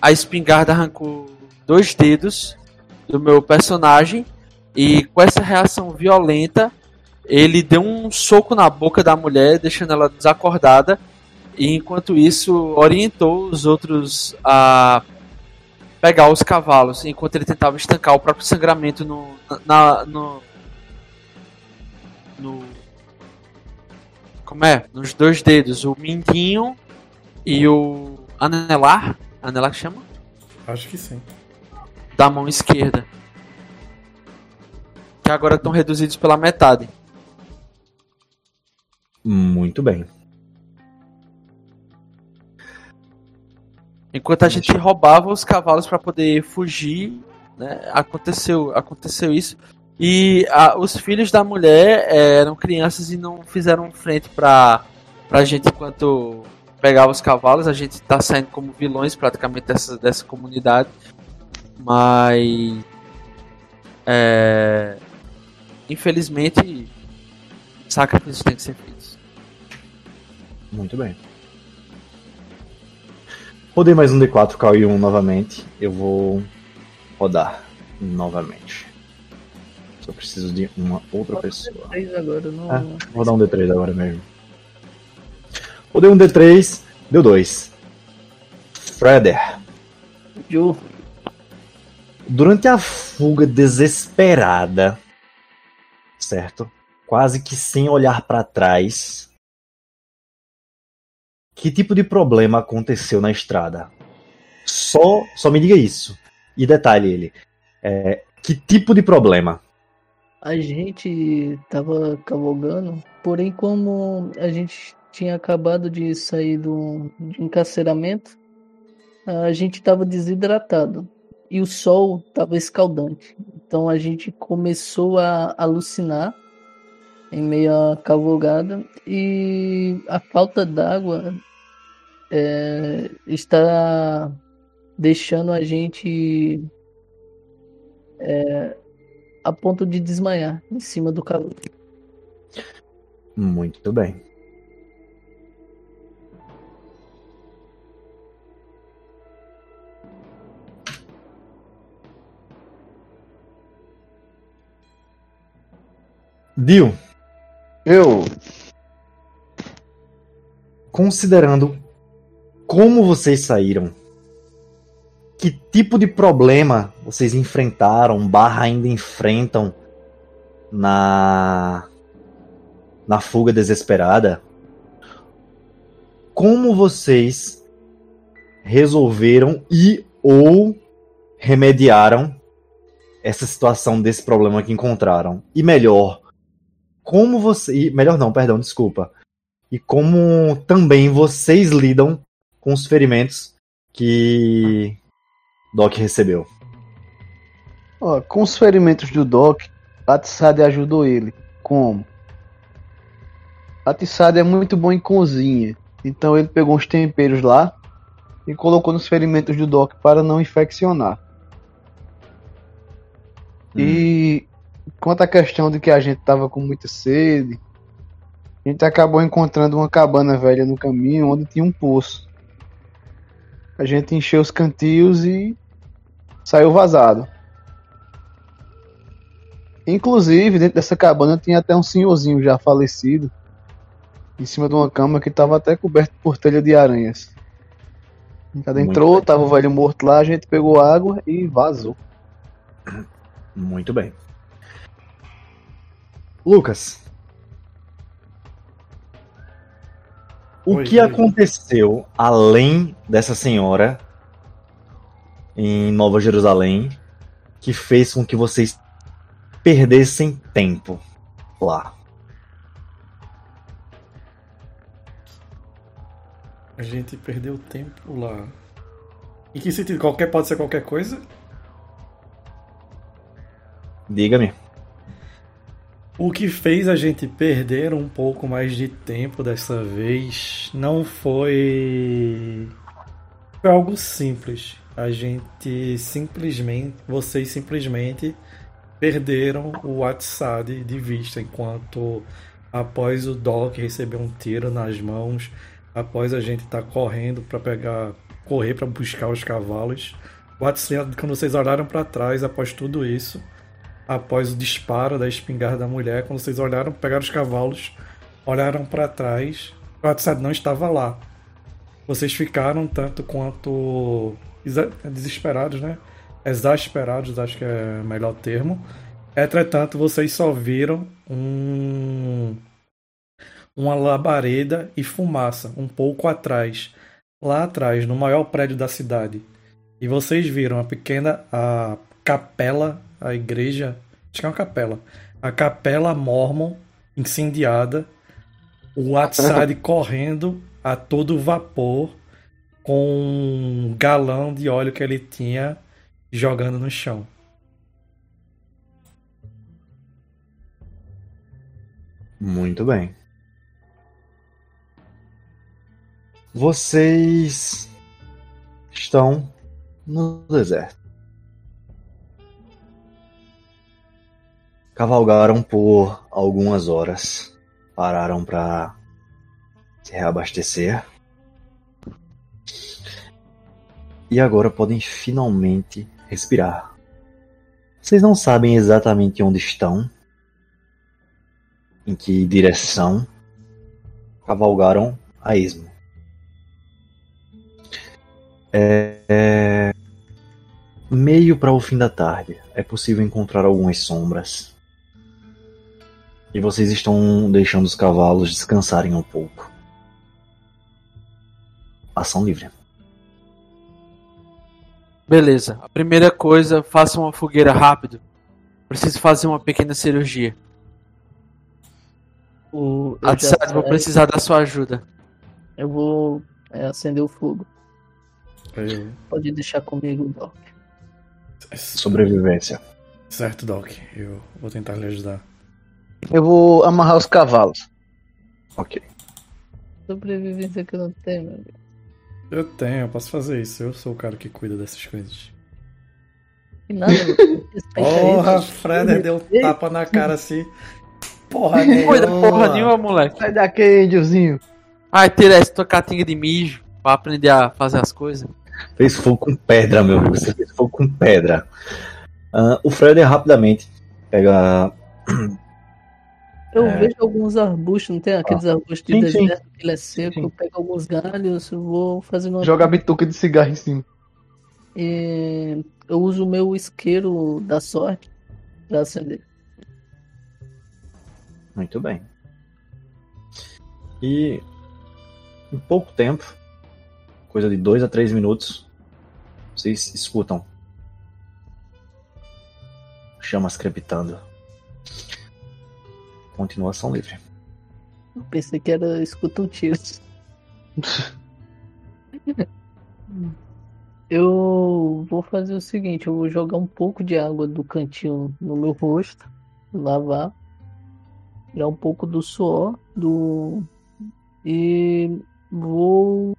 a espingarda arrancou dois dedos do meu personagem e com essa reação violenta ele deu um soco na boca da mulher, deixando ela desacordada, e enquanto isso orientou os outros a pegar os cavalos, enquanto ele tentava estancar o próprio sangramento no, na, no, no como é? Nos dois dedos, o mindinho e o anelar, anelar que chama? Acho que sim. Da mão esquerda. Que agora estão reduzidos pela metade. Muito bem. Enquanto a gente roubava os cavalos para poder fugir, né, aconteceu, aconteceu isso. E a- os filhos da mulher eh, eram crianças e não fizeram frente pra, pra gente enquanto pegava os cavalos. A gente tá saindo como vilões praticamente dessa, dessa comunidade. Mas. é, infelizmente, sacrifícios têm que ser feitos. Muito bem. Rodei mais um D4, caiu um novamente. Eu vou rodar novamente. Só preciso de uma outra pessoa. Agora, não. Ah, vou dar um D3 agora mesmo. Rodei um D3, deu 2. Freder, Ju, durante a fuga desesperada, certo? Quase que sem olhar pra trás, que tipo de problema aconteceu na estrada? Só, só me diga isso. E detalhe ele, é, que tipo de problema? a gente tava cavalgando, porém como a gente tinha acabado de sair do, encarceramento, a gente tava desidratado e o sol tava escaldante. Então a gente começou a alucinar em meio à cavalgada e a falta d'água é, está deixando a gente é, a ponto de desmaiar em cima do cavalo. Muito bem. Dio, Eu. considerando como vocês saíram, que tipo de problema vocês enfrentaram, barra ainda enfrentam na na fuga desesperada, como vocês resolveram e ou remediaram essa situação desse problema que encontraram? E melhor, como você, melhor não, perdão, desculpa. E como também vocês lidam com os ferimentos que Doc recebeu? Ó, com os ferimentos do Doc, a Tissade ajudou ele. Como? A Tissade é muito bom em cozinha. Então ele pegou uns temperos lá e colocou nos ferimentos do Doc para não infeccionar. Hum. E quanto à questão de que a gente tava com muita sede, a gente acabou encontrando uma cabana velha no caminho onde tinha um poço. A gente encheu os cantios e saiu vazado. Inclusive, dentro dessa cabana tinha até um senhorzinho já falecido, em cima de uma cama que estava até coberto por telha de aranhas. Cada entrou, tava o velho morto lá, a gente pegou água e vazou. Muito bem. Lucas. O que oi. aconteceu além dessa senhora em Nova Jerusalém que fez com que vocês perdessem tempo lá? A gente perdeu tempo lá. Em que sentido? Qualquer pode ser qualquer coisa? Diga-me. O que fez a gente perder um pouco mais de tempo dessa vez não foi. Foi algo simples. A gente simplesmente. Vocês simplesmente perderam o WhatsApp de vista enquanto após o Doc receber um tiro nas mãos, após a gente estar correndo para pegar. correr para buscar os cavalos. O WhatsApp, quando vocês olharam para trás após tudo isso após o disparo da espingarda da mulher, quando vocês olharam, pegaram os cavalos, olharam para trás, o WhatsApp não estava lá. Vocês ficaram tanto quanto desesperados, né? Exasperados, acho que é o melhor termo. Entretanto, vocês só viram um uma labareda e fumaça um pouco atrás, lá atrás, no maior prédio da cidade. E vocês viram a pequena a capela, a igreja, acho que é uma capela, a capela Mormon incendiada, o WhatsApp *laughs* correndo a todo vapor com um galão de óleo que ele tinha jogando no chão. Muito bem. Vocês estão no deserto. Cavalgaram por algumas horas. Pararam para se reabastecer. E agora podem finalmente respirar. Vocês não sabem exatamente onde estão, em que direção cavalgaram a esmo. É, é meio para o fim da tarde. É possível encontrar algumas sombras. E vocês estão deixando os cavalos descansarem um pouco. Ação livre. Beleza. A primeira coisa, faça uma fogueira rápido. Preciso fazer uma pequena cirurgia. O, Atsad, vou precisar da sua ajuda. eu vou é, acender o fogo. Eu- Pode deixar comigo, Doc. Sobrevivência. Certo, Doc. Eu vou tentar lhe ajudar. Eu vou amarrar os cavalos. Ok. Sobrevivência que eu não tenho, meu amigo. Eu tenho, eu posso fazer isso. Eu sou o cara que cuida dessas coisas. E nada, meu. Respeita *laughs* Porra, isso. Freder deu um tapa na cara assim. Porra, Cuida nenhuma. porra nenhuma, moleque. Sai daqui, índiozinho. Ai, tira essa tua catinga de mijo pra aprender a fazer as coisas. Fez fogo com pedra, meu amigo. Você fez fogo com pedra. Ah, o Fred rapidamente pega. Eu É. vejo alguns arbustos, não tem aqueles arbustos de Sim, sim. deserto que ele é seco. Sim. Eu pego alguns galhos, vou fazendo uma. Joga a bituca de cigarro em cima. E eu uso o meu isqueiro da sorte pra acender. Muito bem. E em pouco tempo, coisa de dois a três minutos, vocês escutam chamas crepitando. Continuação livre. Eu pensei que era escuta um tiro. *laughs* Eu vou fazer o seguinte, eu vou jogar um pouco de água do cantinho no meu rosto, lavar, tirar um pouco do suor do e vou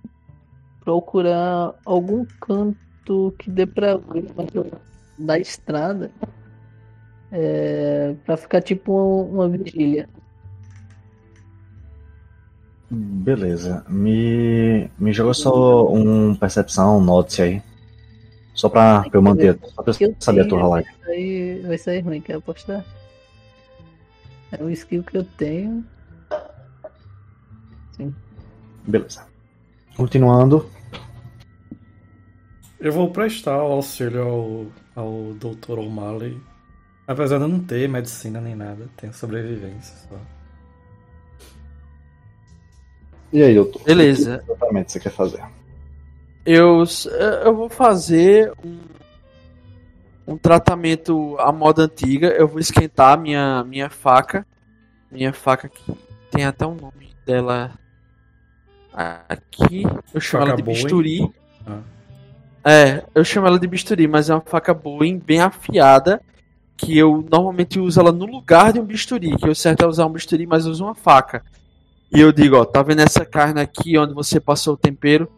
procurar algum canto que dê pra ver da estrada é, para ficar tipo uma, uma vigília. Beleza. Me, me joga só um percepção, note aí. Só pra, pra eu manter. Só pra eu saber a tua rolagem. Vai sair, vai sair ruim, quer apostar? É o skill que eu tenho. Sim. Beleza. Continuando. Eu vou prestar o auxílio ao, ao Dr. O'Malley. Apesar de eu não ter medicina nem nada, tenho sobrevivência só. E aí, doutor? Beleza. O que exatamente você quer fazer? Eu, eu vou fazer um, um tratamento à moda antiga. Eu vou esquentar minha, minha faca. Minha faca que tem até o nome dela aqui. Eu chamo Faca ela de boa, bisturi. Ah. É, eu chamo ela de bisturi, mas é uma faca boa, bem afiada. Que eu normalmente uso ela no lugar de um bisturi. Que o certo é usar um bisturi, mas uso uma faca. E eu digo, ó, tá vendo essa carne aqui onde você passou o tempero?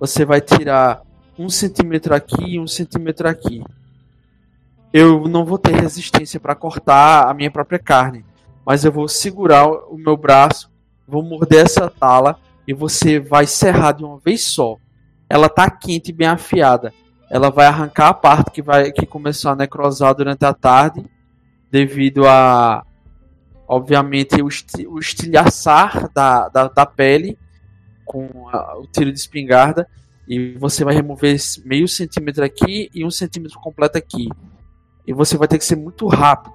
Você vai tirar um centímetro aqui e um centímetro aqui. Eu não vou ter resistência para cortar a minha própria carne, mas eu vou segurar o meu braço, vou morder essa tala e você vai serrar de uma vez só. Ela tá quente e bem afiada. Ela vai arrancar a parte que vai que começou a necrosar durante a tarde, devido a obviamente o, esti o estilhaçar da, da, da pele com a- o tiro de espingarda. E você vai remover meio centímetro aqui e um centímetro completo aqui. E você vai ter que ser muito rápido.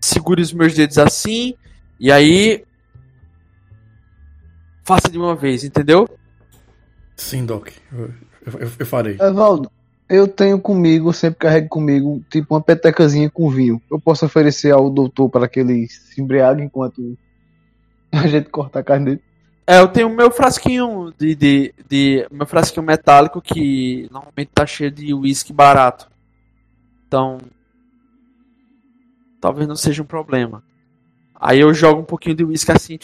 Segure os meus dedos assim e aí faça de uma vez entendeu? Sim, Doc. Eu, eu- eu farei. Evaldo, eu tenho comigo, sempre carrego comigo, tipo uma petecazinha com vinho. Eu posso oferecer ao doutor para que ele se embriague enquanto a gente corta a carne dele. É, eu tenho meu frasquinho de, de, de meu frasquinho metálico que normalmente tá cheio de uísque barato. Então, talvez não seja um problema. Aí eu jogo um pouquinho de uísque assim,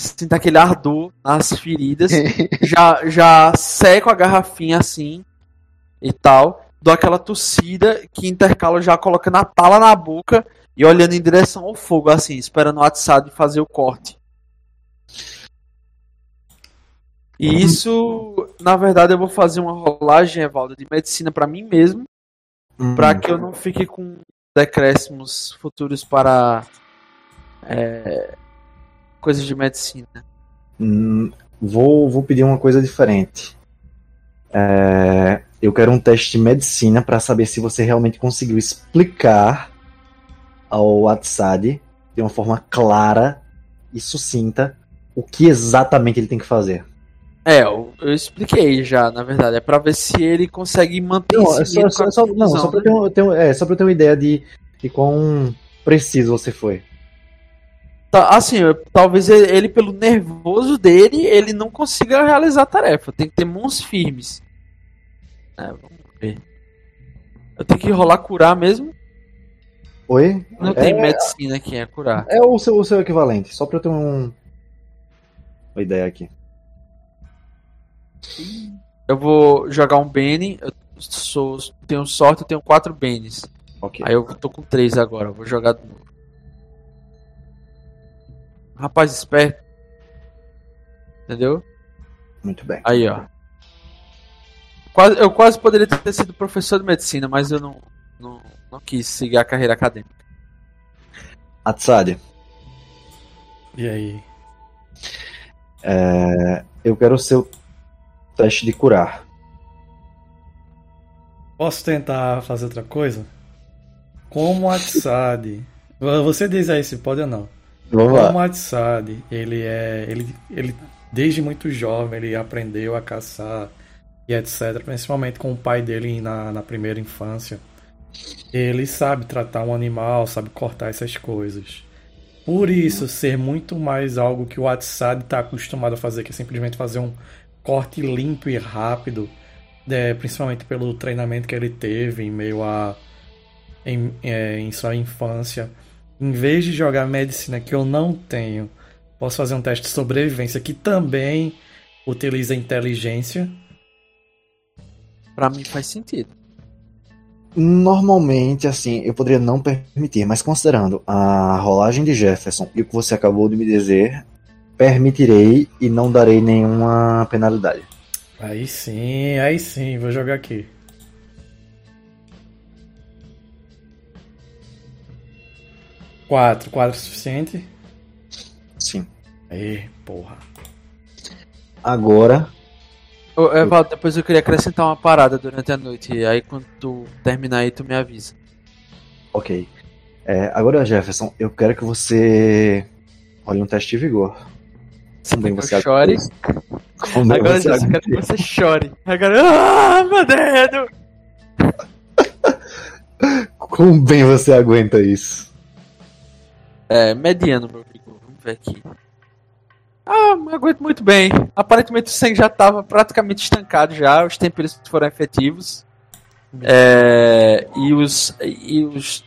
sinto aquele ardor nas feridas, *laughs* já já seco a garrafinha assim e tal, dou aquela tossida que intercalo já colocando a tala na boca e olhando em direção ao fogo assim, esperando o WhatsApp fazer o corte. E isso, na verdade, eu vou fazer uma rolagem, Evaldo, de medicina pra mim mesmo, pra que eu não fique com decréscimos futuros para é, coisas de medicina. Hum, vou, vou pedir uma coisa diferente. É, eu quero um teste de medicina para saber se você realmente conseguiu explicar ao WhatsApp de uma forma clara e sucinta o que exatamente ele tem que fazer. É, eu, eu expliquei já, na verdade. É pra ver se ele consegue manter Não, é esse só, medo só, não, só pra né? ter, ter é, ter uma ideia de, de quão preciso você foi. Tá, assim, talvez ele, pelo nervoso dele, ele não consiga realizar a tarefa. Tem que ter mãos firmes. É, vamos ver. Eu tenho que rolar curar mesmo? Oi? Não é, tem medicina aqui, é curar. é o seu, o seu equivalente, só pra eu ter um, uma ideia aqui. Eu vou jogar um Bene. Eu sou, tenho sorte, eu tenho quatro Benes. Ok. Aí eu tô com três agora, vou jogar de novo. Rapaz esperto. Entendeu? Muito bem. Aí, ó. Quase, eu quase poderia ter sido professor de medicina, mas eu não, não, não quis seguir a carreira acadêmica. Atsade, E aí? é, eu quero o seu teste de curar. Posso tentar fazer outra coisa? Como WhatsApp. Você diz aí se pode ou não. Vamos lá. Como Atsad, ele é. Ele, ele, desde muito jovem, ele aprendeu a caçar e etc. Principalmente com o pai dele na, na primeira infância. Ele sabe tratar um animal, sabe cortar essas coisas. Por isso, ser muito mais algo que o Atsad está acostumado a fazer, que é simplesmente fazer um corte limpo e rápido, é, principalmente pelo treinamento que ele teve em meio a. em, é, em sua infância em vez de jogar medicina que eu não tenho, posso fazer um teste de sobrevivência que também utiliza inteligência. Pra mim faz sentido. Normalmente, assim, eu poderia não permitir, mas considerando a rolagem de Jefferson e o que você acabou de me dizer, permitirei e não darei nenhuma penalidade. Aí sim, aí sim, vou jogar aqui. Quatro, quatro é suficiente? Sim. Aí, porra. Agora, Evaldo, depois eu queria acrescentar uma parada durante a noite. E aí quando tu terminar aí, tu me avisa. ok. É, agora, Jefferson, eu quero que você olhe um teste de vigor. Como bem Eu você chore. Como bem Agora você eu quero que você chore. Agora, ah, meu dedo! *laughs* Como bem você aguenta isso? É, mediano, meu amigo. Vamos ver aqui. Ah, aguento muito bem. Aparentemente o sangue já estava praticamente estancado já, os temperos foram efetivos. É, e os, e os,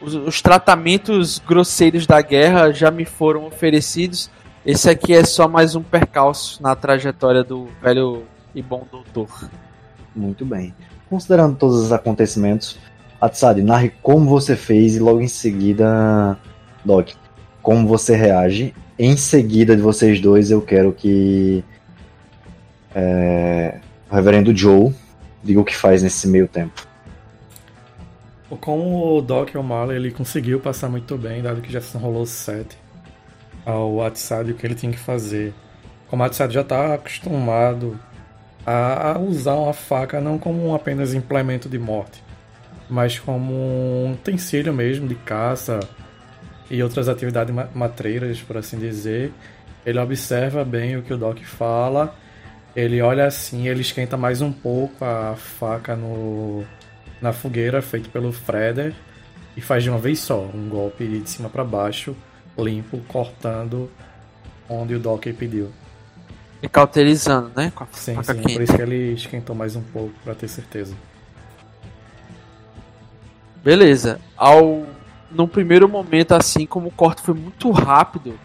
os, os tratamentos grosseiros da guerra já me foram oferecidos. Esse aqui é só mais um percalço na trajetória do velho e bom doutor. Muito bem. Considerando todos os acontecimentos, Atsadi, narre como você fez e logo em seguida, Doc, como você reage. Em seguida de vocês dois, eu quero que é, o Reverendo Joe diga o que faz nesse meio tempo. Como o Doc O'Malley ele conseguiu passar muito bem, dado que já se rolou 7 ao Atsad o que ele tinha que fazer. Como o Atsad já está acostumado a usar uma faca não como um apenas implemento de morte, mas como um utensílio mesmo de caça e outras atividades ma- matreiras, por assim dizer. Ele observa bem o que o Doc fala, ele olha assim, ele esquenta mais um pouco a faca no, na fogueira feito pelo Freder e faz de uma vez só, um golpe de cima para baixo, limpo, cortando onde o Doc pediu. E cauterizando, né? Com a Sim, faca sim, quente. por isso que ele esquentou mais um pouco para ter certeza. Beleza. Ao no primeiro momento, assim como o corte foi muito rápido,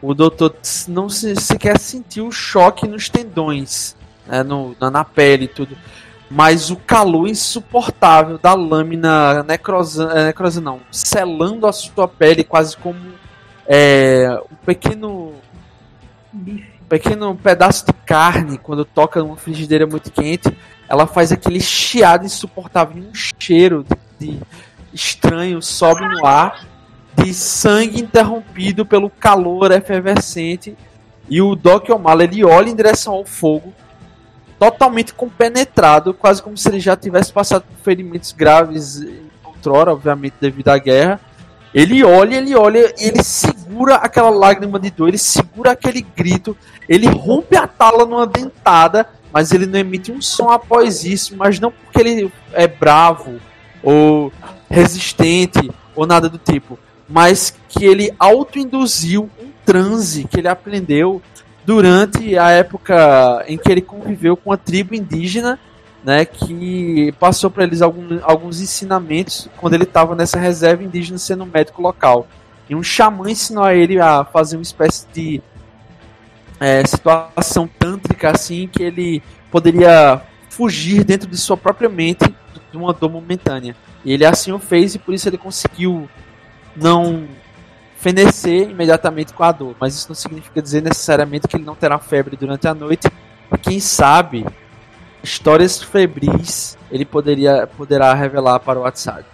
o doutor não se, sequer sentiu o choque nos tendões, né, no, na, na pele e tudo. Mas o calor insuportável da lâmina necrosando, necrosa não, selando a sua pele quase como é, um pequeno um pequeno pedaço de carne quando toca numa frigideira muito quente, ela faz aquele chiado insuportável, um cheiro de, de estranho sobe no ar, de sangue interrompido pelo calor efervescente. E o Doc O'Malley ele olha em direção ao fogo, totalmente compenetrado, quase como se ele já tivesse passado por ferimentos graves outrora, obviamente devido à guerra. Ele olha, ele olha, ele segura aquela lágrima de dor, ele segura aquele grito, ele rompe a tala numa dentada, mas ele não emite um som após isso, mas não porque ele é bravo ou resistente ou nada do tipo, mas que ele autoinduziu um transe que ele aprendeu durante a época em que ele conviveu com a tribo indígena, né, que passou para eles algum, alguns ensinamentos quando ele estava nessa reserva indígena sendo um médico local. E um xamã ensinou a ele a fazer uma espécie de é, situação tântrica assim que ele poderia fugir dentro de sua própria mente de uma dor momentânea. E ele assim o fez e por isso ele conseguiu não fenecer imediatamente com a dor. Mas isso não significa dizer necessariamente que ele não terá febre durante a noite. E quem sabe histórias febris ele poderia poderá revelar para o WhatsApp.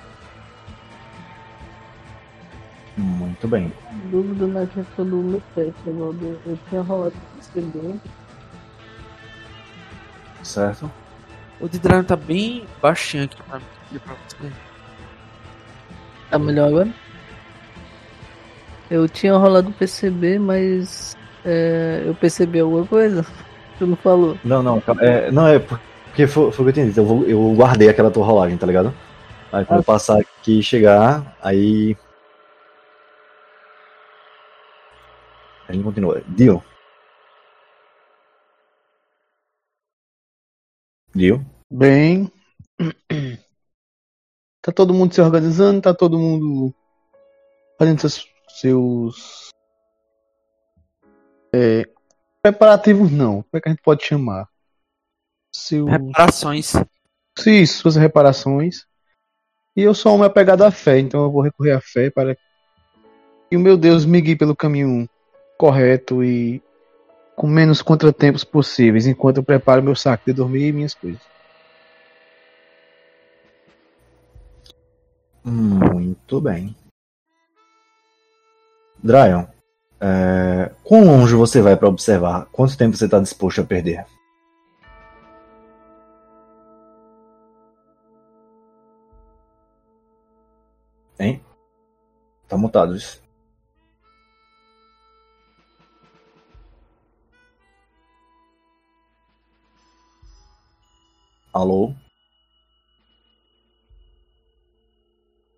Muito bem. Dúvida na questão do meu teste, Evaldo. Eu tinha rolado descendente. Certo? O de Dragon tá bem baixinho aqui pra, aqui pra você. Tá melhor agora? Eu tinha rolado PCB, mas é, eu percebi alguma coisa. *laughs* Tu não falou. Não, não, é, não é porque foi, foi o que eu entendi. Eu, vou, eu guardei aquela tua rolagem, tá ligado? Aí quando Ah. eu passar aqui e chegar, aí. A gente continua. Dio. Dio? Bem. Tá todo mundo se organizando, tá todo mundo fazendo seus. seus é, preparativos não. Como é que a gente pode chamar? Seus. Reparações. Sim, suas reparações. E eu sou uma apegado à fé, então eu vou recorrer à fé para que o meu Deus me guie pelo caminho correto e com menos contratempos possíveis, enquanto eu preparo meu saco de dormir e minhas coisas. Muito bem. Dryon, é, quão longe você vai para observar? Quanto tempo você está disposto a perder? Hein? Tá mutado isso. Alô?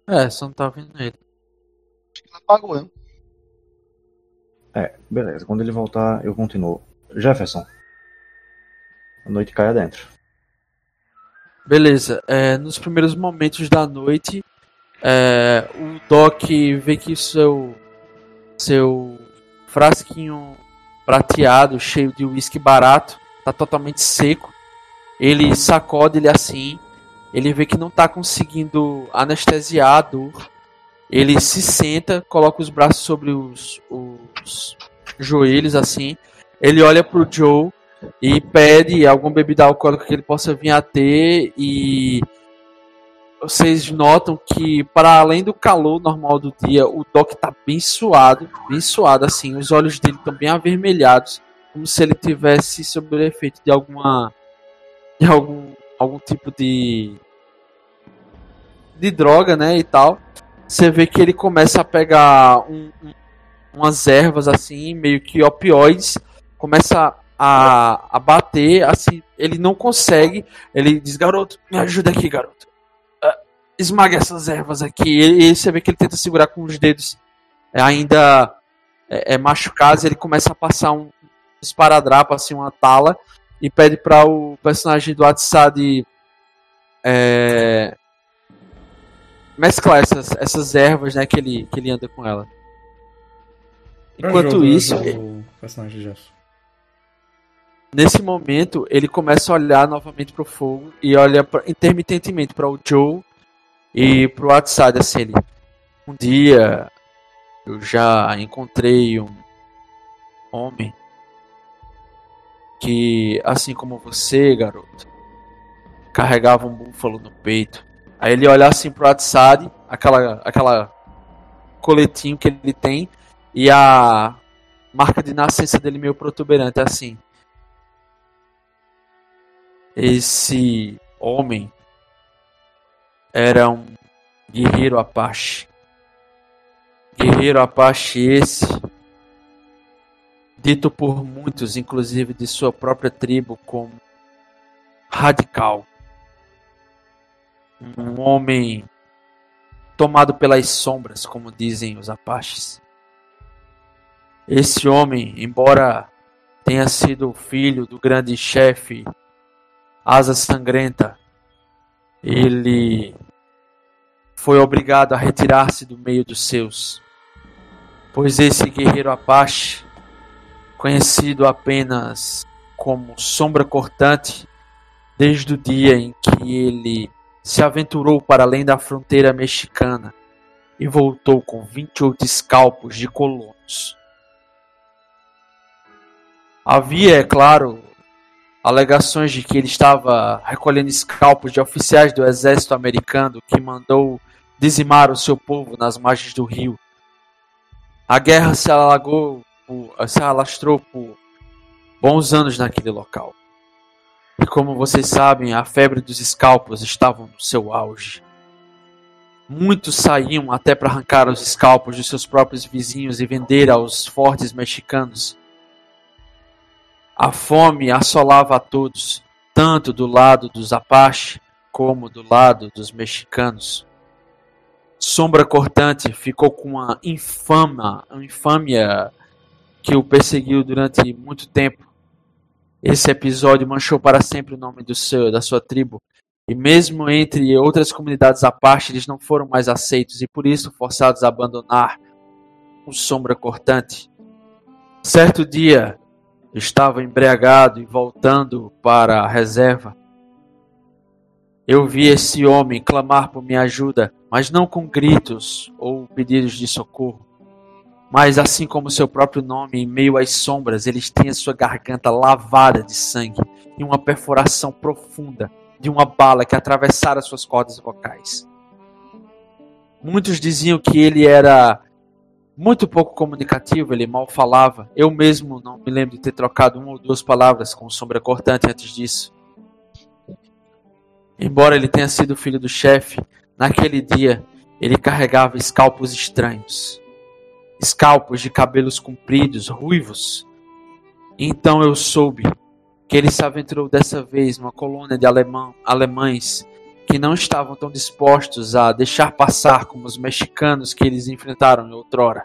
É, só não tá vendo ele. Apagou, né? É, beleza. Quando ele voltar, eu continuo. Jefferson. A noite cai adentro. Beleza, é, nos primeiros momentos da noite, é, o Doc vê que seu, seu frasquinho prateado, cheio de uísque barato, tá totalmente seco. Ele sacode ele assim, ele vê que não tá conseguindo anestesiar a dor. Ele se senta, coloca os braços sobre os, os joelhos assim. Ele olha pro Joe e pede alguma bebida alcoólica que ele possa vir a ter e vocês notam que para além do calor normal do dia, o Doc tá bem suado, bem suado assim, os olhos dele estão bem avermelhados, como se ele tivesse sob o efeito de alguma de algum algum tipo de de droga, né, e tal. Você vê que ele começa a pegar um- um- umas ervas assim, meio que opioides, começa a, a bater, assim, ele não consegue. Ele diz, garoto, me ajuda aqui, garoto. Ah, esmaga essas ervas aqui. E, e você vê que ele tenta segurar com os dedos é, ainda é, é, machucados. Ele começa a passar um esparadrapo, assim, uma tala, e pede para o personagem do Atsad é, mesclar essas, essas ervas, né, que ele, que ele anda com ela. Enquanto Ajuda, isso. Nesse momento, ele começa a olhar novamente pro fogo e olha pra- intermitentemente para o Joe e pro Atsad, assim, ele, um dia eu já encontrei um homem que, assim como você, garoto, carregava um búfalo no peito. Aí ele olha assim pro Atsad, aquela, aquela coletinho que ele tem e a marca de nascença dele meio protuberante, assim. Esse homem era um guerreiro Apache. Guerreiro Apache esse, dito por muitos, inclusive de sua própria tribo, como radical. Um homem tomado pelas sombras, como dizem os Apaches. Esse homem, embora tenha sido filho do grande chefe Asa Sangrenta, ele foi obrigado a retirar-se do meio dos seus, pois esse guerreiro Apache, conhecido apenas como Sombra Cortante, desde o dia em que ele se aventurou para além da fronteira mexicana e voltou com 28 escalpos de colonos. Havia, é claro, alegações de que ele estava recolhendo escalpos de oficiais do exército americano que mandou dizimar o seu povo nas margens do rio. A guerra se alagou, se alastrou por bons anos naquele local. E como vocês sabem, a febre dos escalpos estava no seu auge. Muitos saíam até para arrancar os escalpos de seus próprios vizinhos e vender aos fortes mexicanos. A fome assolava a todos, tanto do lado dos Apache como do lado dos mexicanos. Sombra Cortante ficou com uma infama, uma infâmia que o perseguiu durante muito tempo. Esse episódio manchou para sempre o nome do seu, da sua tribo, e mesmo entre outras comunidades à parte, eles não foram mais aceitos e por isso forçados a abandonar o Sombra Cortante. Certo dia, estava embriagado e voltando para a reserva. Eu vi esse homem clamar por minha ajuda, mas não com gritos ou pedidos de socorro. Mas assim como seu próprio nome, em meio às sombras, eles têm a sua garganta lavada de sangue e uma perfuração profunda de uma bala que atravessara suas cordas vocais. Muitos diziam que ele era muito pouco comunicativo, ele mal falava. Eu mesmo não me lembro de ter trocado uma ou duas palavras com o Sombra Cortante antes disso. Embora ele tenha sido filho do chefe, naquele dia ele carregava escalpos estranhos. Escalpos de cabelos compridos, ruivos. Então eu soube que ele se aventurou dessa vez numa colônia de alemão, alemães que não estavam tão dispostos a deixar passar como os mexicanos que eles enfrentaram outrora.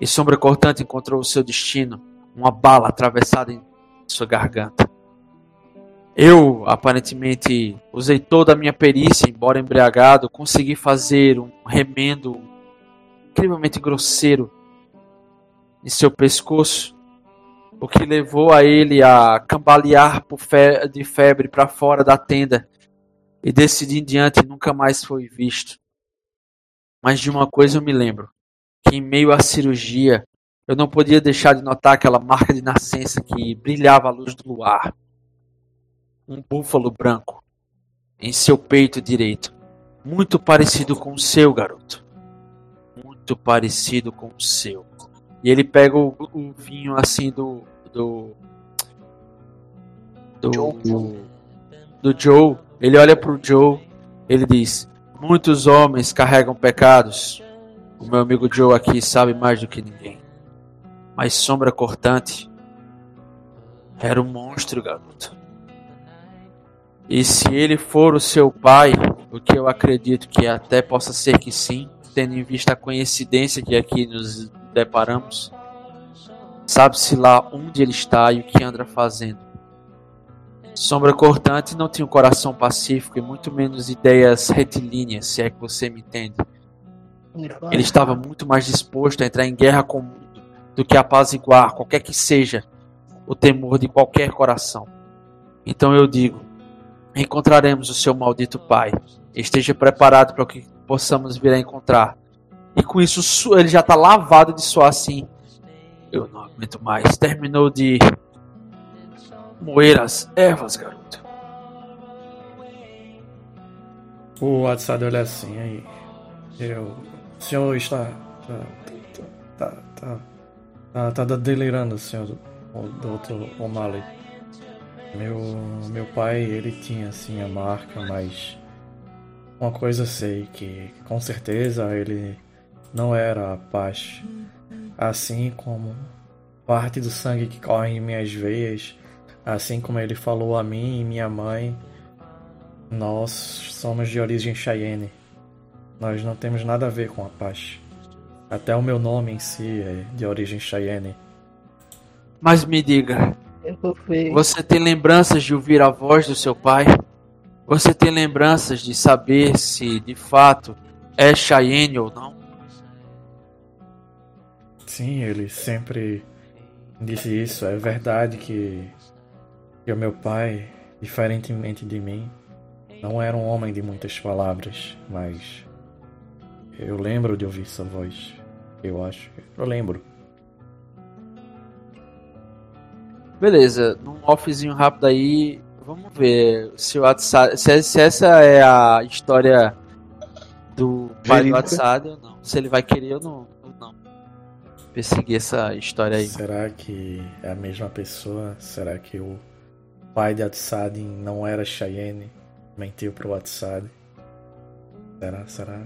E Sombra Cortante encontrou o seu destino, uma bala atravessada em sua garganta. Eu, aparentemente, usei toda a minha perícia, embora embriagado, consegui fazer um remendo incrivelmente grosseiro em seu pescoço o que levou a ele a cambalear fe de febre para fora da tenda e desse dia em diante nunca mais foi visto. Mas de uma coisa eu me lembro, que em meio à cirurgia eu não podia deixar de notar aquela marca de nascença que brilhava à luz do luar. Um búfalo branco em seu peito direito, muito parecido com o seu, garoto. Muito parecido com o seu. E ele pega o, o vinho assim do. Do. Do Joe. do. do Joe. Ele olha pro Joe. Ele diz: Muitos homens carregam pecados. O meu amigo Joe aqui sabe mais do que ninguém. Mas sombra cortante era um monstro, garoto. E se ele for o seu pai, o que eu acredito que até possa ser que sim, tendo em vista a coincidência que aqui nos deparamos, sabe-se lá onde ele está e o que anda fazendo. Sombra Cortante não tinha um coração pacífico e muito menos ideias retilíneas, se é que você me entende. Ele estava muito mais disposto a entrar em guerra com o mundo do que a apaziguar qualquer que seja o temor de qualquer coração. Então eu digo: encontraremos o seu maldito pai. Esteja preparado para o que possamos vir a encontrar. E com isso ele já está lavado de suor assim. Eu não aguento mais. Terminou de moer as ervas, garoto. O WhatsApp olha assim aí. Eu. O senhor está. Tá. Tá. Tá. Tá, tá, delirando, senhor doutor O'Malley. Meu. Meu pai, ele tinha assim a marca, mas. Uma coisa sei que com certeza ele não era a paz, assim como parte do sangue que corre em minhas veias, assim como ele falou a mim e minha mãe, nós somos de origem Cheyenne. Nós não temos nada a ver com a paz. Até o meu nome em si é de origem Cheyenne. Mas me diga, você tem lembranças de ouvir a voz do seu pai? Você tem lembranças de saber se de fato é Cheyenne ou não? Sim, ele sempre disse isso. É verdade que, que o meu pai, diferentemente de mim, não era um homem de muitas palavras, mas eu lembro de ouvir sua voz. Eu acho. Eu lembro. Beleza, num offzinho rápido aí, vamos ver se o WhatsApp, se, se essa é a história do pai do WhatsApp ou não. Se ele vai querer ou não perseguir essa história aí. Será que é a mesma pessoa? Será que o pai de Atsadin não era Cheyenne? Mentiu pro Atsad? Será? Será?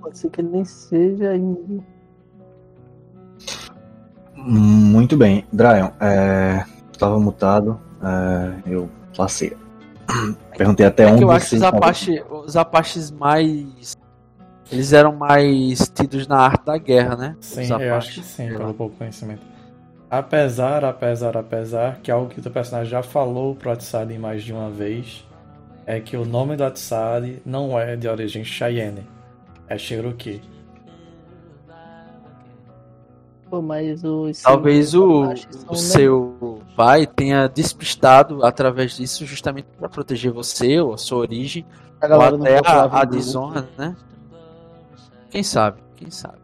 Pode ser que ele nem seja ainda. Muito bem. É... estava mutado. é, Eu passei. *clears throat* Perguntei até É onde que eu acho que você os. Apache, os Apaches mais. Eles eram mais tidos na arte da guerra, né? Sim, os eu acho que sim, pelo pouco conhecimento. Apesar, apesar, apesar, que algo que o teu personagem já falou pro Atsadi mais de uma vez, é que o nome do Atsadi não é de origem Cheyenne, é Cherokee. Pô, mas o. Talvez o, o seu pai tenha despistado através disso justamente para proteger você ou a sua origem, A ou até a, a do- desonra, né? Quem sabe? Quem sabe?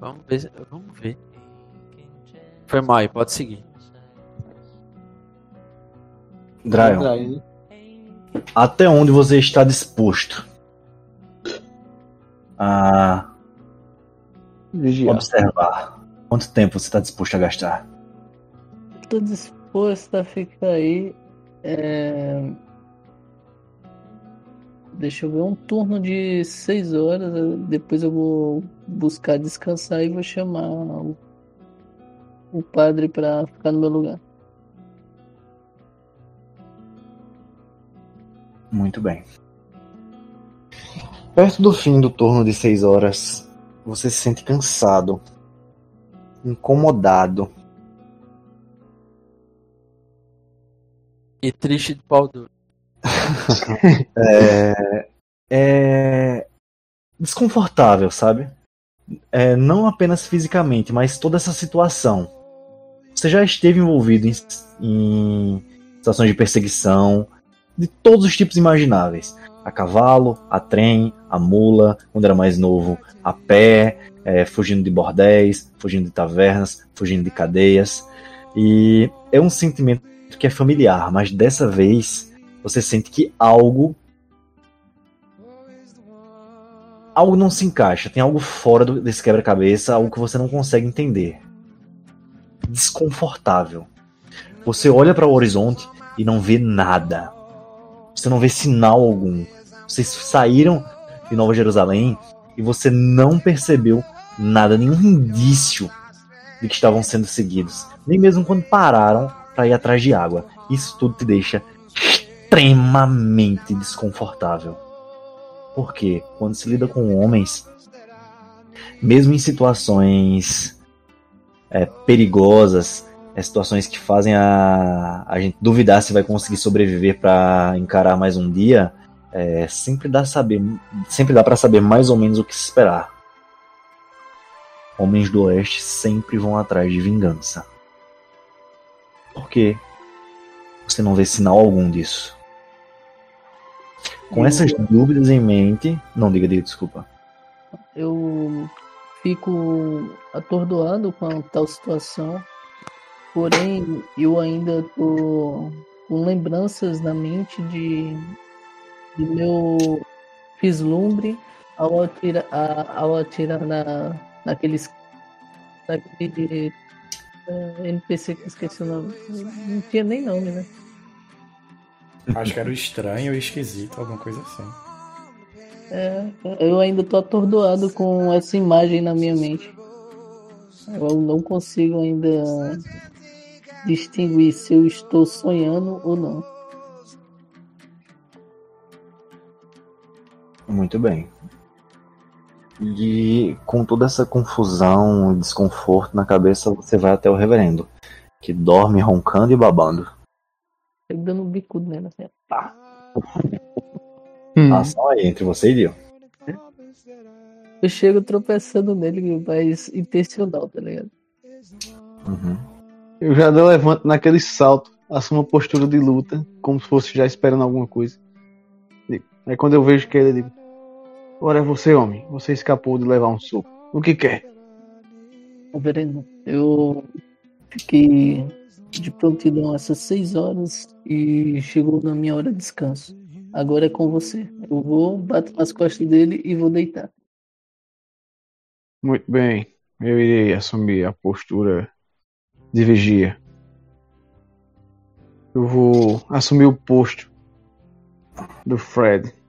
Vamos ver. Vamos ver. Foi mal pode seguir. Dryon. até onde você está disposto a Vigiar. observar? Quanto tempo você está disposto a gastar? Tô disposto a ficar aí. é, Deixa eu ver, um turno de seis horas. Depois eu vou buscar descansar e vou chamar o, o padre pra ficar no meu lugar. Muito bem. Perto do fim do turno de 6 horas, você se sente cansado, incomodado, E triste de pau duro. *laughs* é, é desconfortável, sabe? É, não apenas fisicamente, mas toda essa situação. Você já esteve envolvido em, em situações de perseguição de todos os tipos imagináveis. A cavalo, a trem, a mula, quando era mais novo, a pé, é, fugindo de bordéis, fugindo de tavernas, fugindo de cadeias. E é um sentimento que é familiar, mas dessa vez você sente que algo algo não se encaixa, tem algo fora do- desse quebra-cabeça, algo que você não consegue entender. Desconfortável. Você olha para o horizonte e não vê nada. Você não vê sinal algum. Vocês saíram de Nova Jerusalém e você não percebeu nada, nenhum indício de que estavam sendo seguidos. Nem mesmo quando pararam para ir atrás de água. Isso tudo te deixa extremamente desconfortável. Porque quando se lida com homens, mesmo em situações é, perigosas, é, situações que fazem a, a gente duvidar se vai conseguir sobreviver para encarar mais um dia, é, sempre dá saber, sempre dá para saber mais ou menos o que se esperar. Homens do Oeste sempre vão atrás de vingança. Por quê? Você não vê sinal algum disso. Com essas dúvidas em mente. Não, diga, diga, desculpa. Eu fico atordoado com a tal situação, porém eu ainda tô com lembranças na mente de do meu vislumbre ao atirar, ao atirar na, naqueles naquele eh, NPC que eu esqueci o nome. Não tinha nem nome, né? Acho que era o estranho ou esquisito, alguma coisa assim. É, eu ainda tô atordoado com essa imagem na minha mente. Eu não consigo ainda distinguir se eu estou sonhando ou não. Muito bem. E com toda essa confusão e desconforto na cabeça, você vai até o reverendo, que dorme roncando e babando. Dando um bicudo nela assim, pá. Hum. Ação aí entre você e Dio. Eu chego tropeçando nele, mas intencional, tá ligado? Uhum. Eu já levanto naquele salto, assumo uma postura de luta, como se fosse já esperando alguma coisa. Aí quando eu vejo que ele, eu digo: Ora é você, homem, você escapou de levar um soco. O que quer? Reverendo, eu fiquei de prontidão essas seis horas e chegou na minha hora de descanso. Agora é com você. Eu vou, bato nas costas dele e vou deitar. Muito bem, eu irei assumir a postura de vigia. Eu vou assumir o posto do Fred.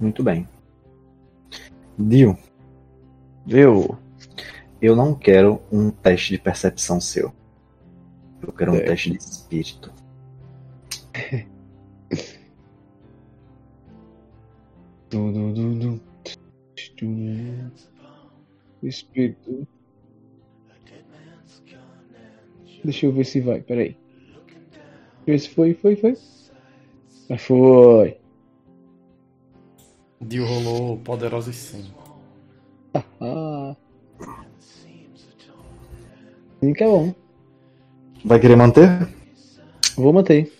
Muito bem. Dio, Viu? eu não quero um teste de percepção seu. Eu quero um É. teste de espírito. *laughs* Dum, dum, dum. Dum. Espírito. Deixa eu ver se vai, peraí. Deixa eu ver se foi, foi, foi. Ah, foi. Dio rolou poderosos *laughs* 100. Ah. Sim que é bom. Vai querer manter? Vou manter.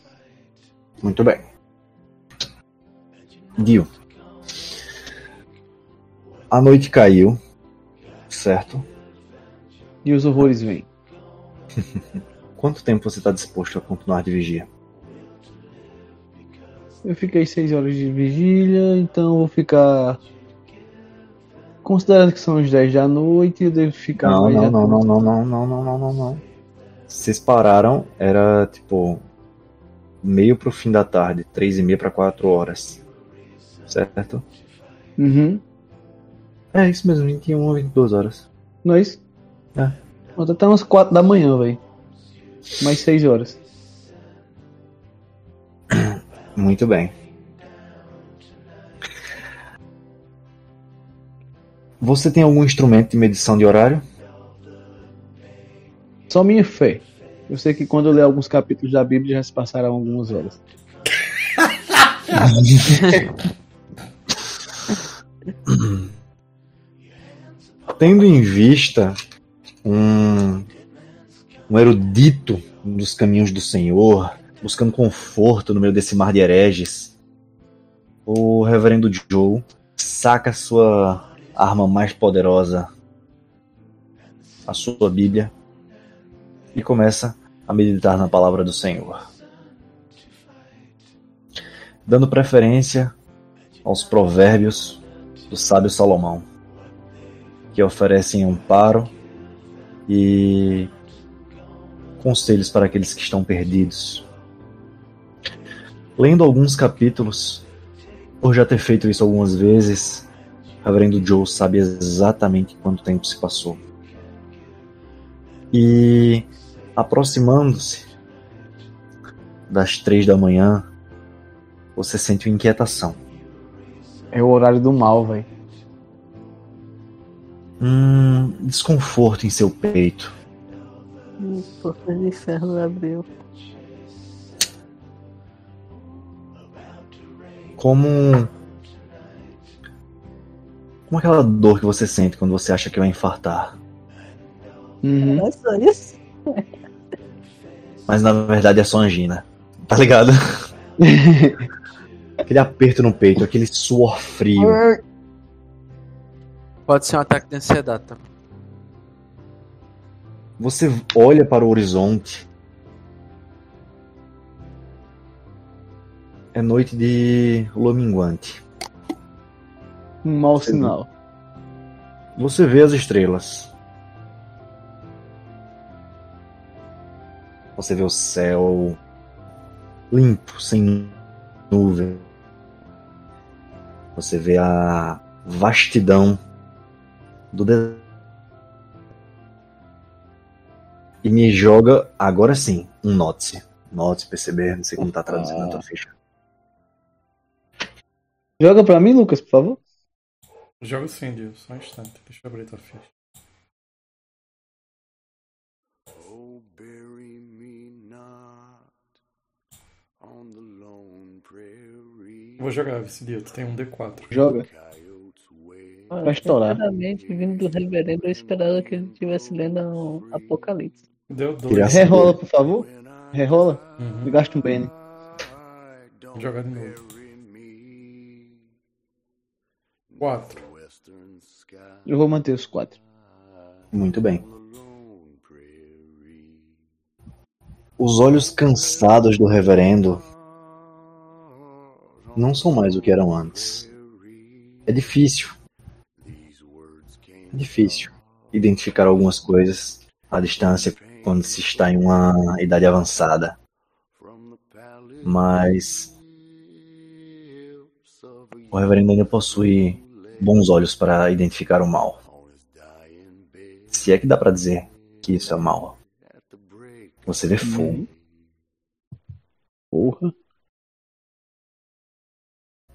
Muito bem. Dio. A noite caiu, certo? E os horrores vêm. *laughs* Quanto tempo você está disposto a continuar de vigia? Eu fiquei seis horas de vigília, então vou ficar. Considerando que são as 10 da noite, eu devo ficar Não, mais não, não, não, não, não, não, não, não, não, não. Vocês pararam, era tipo meio pro fim da tarde, três e meia para quatro horas, certo? Uhum. É isso mesmo, 21 ou 22 horas. Não é isso? É. Ontem até umas 4 da manhã, velho. Mais 6 horas. Muito bem. Você tem algum instrumento de medição de horário? Só minha fé. Eu sei que quando eu ler alguns capítulos da Bíblia já se passaram algumas horas. *laughs* Tendo em vista um, um erudito dos caminhos do Senhor, buscando conforto no meio desse mar de hereges, o reverendo Joe saca sua arma mais poderosa, a sua Bíblia, e começa a meditar na palavra do Senhor. Dando preferência aos provérbios do sábio Salomão que oferecem amparo e conselhos para aqueles que estão perdidos. Lendo alguns capítulos, por já ter feito isso algumas vezes, Reverendo Joe sabe exatamente quanto tempo se passou. E aproximando-se das três da manhã, você sente uma inquietação. É o horário do mal, velho. Um desconforto em seu peito. O porta de ferro abriu. Como como aquela dor que você sente quando você acha que vai infartar, Uhum. É só isso? mas na verdade é só angina. Tá ligado? *laughs* aquele aperto no peito, aquele suor frio. Pode ser um ataque de ansiedade também. Você olha para o horizonte. É noite de lua minguante. Um mau sinal. Você vê as estrelas. Você vê o céu limpo, sem nuvem. Você vê a vastidão do deserto. E me joga, agora sim, um note. Note, perceber, não sei como tá traduzindo na tua ficha. Joga pra mim, Lucas, por favor. Joga sim, Dio, só um instante. Deixa eu abrir tua ficha. Oh, bury me not on the lone prairie. Vou jogar esse Dio, tu tem um D4. Joga. Vai estourar. Sinceramente, vindo do reverendo, eu esperava que ele estivesse lendo um Apocalipse. Deu dois. Rerola, por favor. Rerola. Uhum. Eu gasto um bem. Jogar de novo. 4. western sky Eu vou manter os quatro. Muito bem. Os olhos cansados do reverendo não são mais o que eram antes. É difícil, é difícil identificar algumas coisas à distância quando se está em uma idade avançada. Mas o reverendo ainda possui bons olhos para identificar o mal. Se é que dá pra dizer que isso é mal. Você vê fogo. Porra.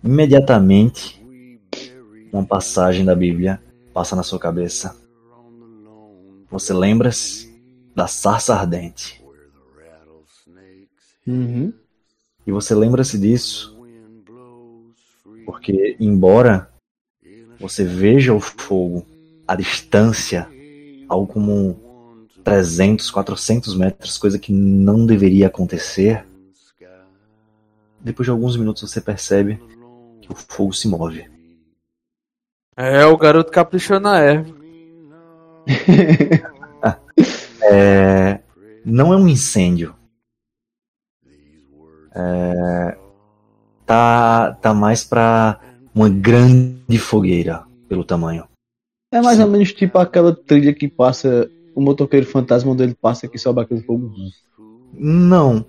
Imediatamente, uma passagem da Bíblia passa na sua cabeça. Você lembra-se da sarça ardente. Uhum. E você lembra-se disso porque, embora você veja o fogo à distância, algo como 300, 400 metros, coisa que não deveria acontecer, depois de alguns minutos você percebe que o fogo se move. É, o garoto caprichou na erva. *laughs* É, não é um incêndio. É, tá, tá mais pra uma grande fogueira pelo tamanho. É mais ou menos tipo aquela trilha que passa o motoqueiro fantasma onde ele passa que sobe aquele fogo. Não.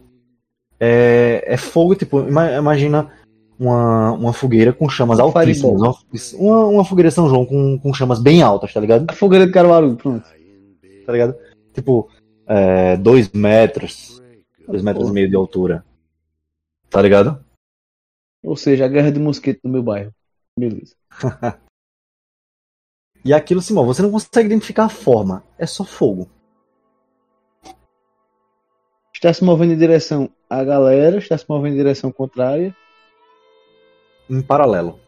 É, é fogo, tipo, ima- imagina uma, uma fogueira com chamas altíssimas. Uma, uma, uma fogueira São João com, com chamas bem altas, tá ligado? A fogueira de Caruaru, pronto. Tá ligado? Tipo, é, dois metros, dois metros e meio de altura. Tá ligado? Ou seja, a guerra de mosquito no meu bairro. Beleza. *laughs* E aquilo move. Você não consegue identificar a forma. É só fogo. Está se movendo em direção à galera, está se movendo em direção contrária. Em paralelo.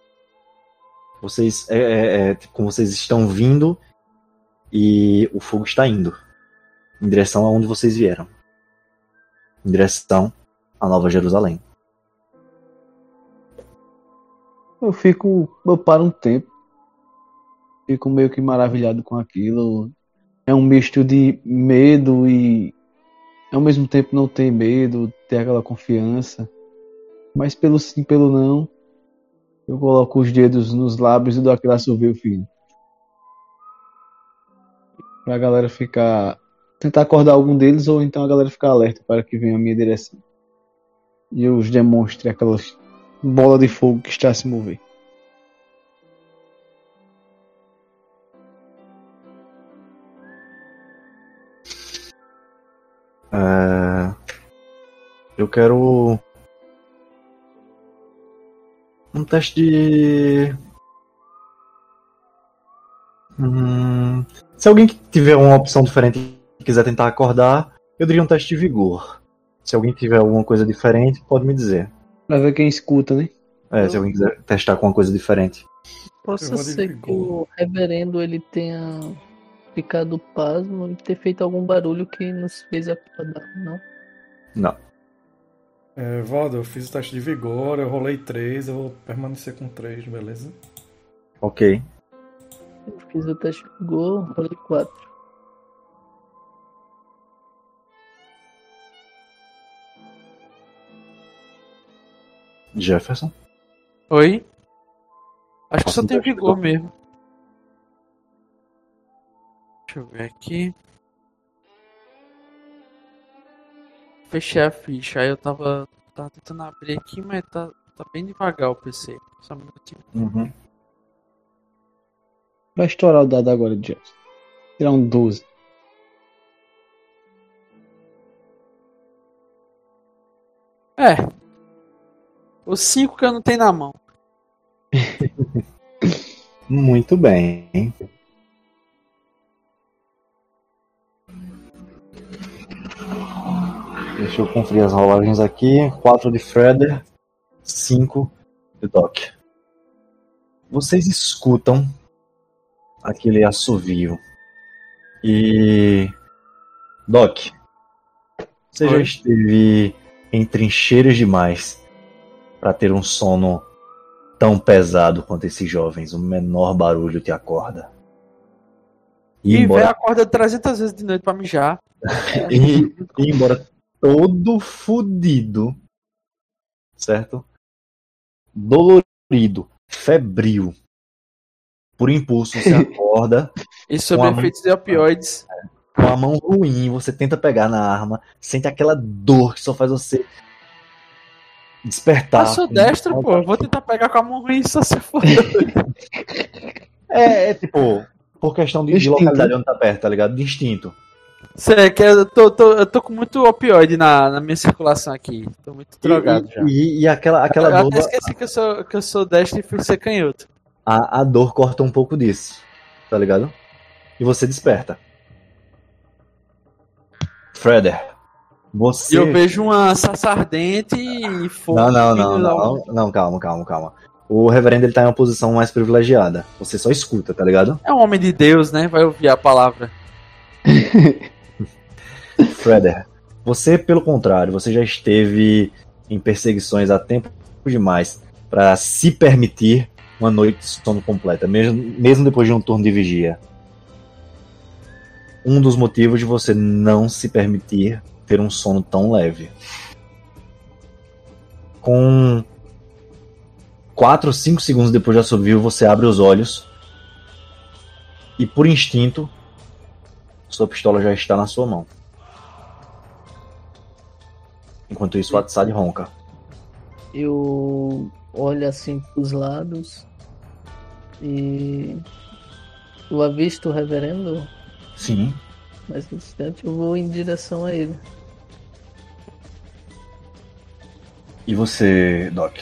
Vocês. É, é, é, tipo, como vocês estão vindo e o fogo está indo. Em direção aonde vocês vieram. Em direção à Nova Jerusalém. Eu fico. Eu paro um tempo. Fico meio que maravilhado com aquilo. É um misto de medo e. Ao mesmo tempo não ter medo, ter aquela confiança. Mas pelo sim, pelo não. Eu coloco os dedos nos lábios e dou aquele assovio fino. Pra galera ficar. Tentar acordar algum deles ou então a galera ficar alerta para que venha a minha direção. E eu os demonstre aquelas bola de fogo que está a se mover. É, Eu quero. Um teste de. Hum, Se alguém que tiver uma opção diferente e quiser tentar acordar, eu diria um teste de vigor. Se alguém tiver alguma coisa diferente, pode me dizer. Pra ver quem escuta, né? É, se alguém quiser testar com uma coisa diferente. De ser que o reverendo ele tenha ficado pasmo e ter feito algum barulho que nos fez acordar, não? Não. É, Valdo, eu fiz o teste de vigor, eu rolei 3, eu vou permanecer com 3, beleza? Ok. Eu fiz o teste de vigor, rolei 4. Jefferson. Oi? Acho que só tem vigor. mesmo. Deixa eu ver aqui. Fechei a ficha. Aí eu tava, tava tentando abrir aqui, mas tá, tá bem devagar o PC. Só um minutinho. Uhum. Vai estourar o dado agora, Jefferson. Tirar um 12. É. Os cinco que eu não tenho na mão. *laughs* Muito bem. Deixa eu conferir as rolagens aqui. 4 de Freder, 5 de Doc. Vocês escutam aquele assovio. E. Doc, você já Oi. esteve em trincheiras demais para ter um sono tão pesado quanto esses jovens. O menor barulho te acorda. E E embora, acorda 300 vezes de noite pra mijar. *laughs* e, e embora todo fudido, certo? Dolorido, febril, por impulso você *laughs* acorda E sob a mão- efeitos de opioides. com a mão ruim, você tenta pegar na arma, sente aquela dor que só faz você despertar. Eu sou destro, pô. Eu vou tentar pegar com a mão ruim só se for. *laughs* É, é tipo, por questão de, de Instinto. localidade onde tá perto, tá ligado? De instinto. Sério, que eu tô, tô- eu tô com muito opioide na, na minha circulação aqui. Tô muito drogado e, já. E, e aquela, aquela eu dor, até esqueci que eu sou, que eu sou destro e fui ser canhoto. a, a dor corta um pouco disso, tá ligado? E você desperta. Freder, você. E eu vejo uma saça ardente e fogo. Não, não, não, não, não, calma, calma, calma. O reverendo ele tá em uma posição mais privilegiada. Você só escuta, tá ligado? É um homem de Deus, né? Vai ouvir a palavra. *laughs* Freder, você, pelo contrário, você já esteve em perseguições há tempo demais pra se permitir uma noite de sono completa, mesmo, mesmo depois de um turno de vigia. Um dos motivos de você não se permitir ter um sono tão leve. Com 4 ou 5 segundos depois de assovio, você abre os olhos e, por instinto, sua pistola já está na sua mão. Enquanto isso, o Atsad ronca. Eu olho assim pros lados e eu avisto o reverendo Sim. mais distante, eu vou em direção a ele. E você, Doc?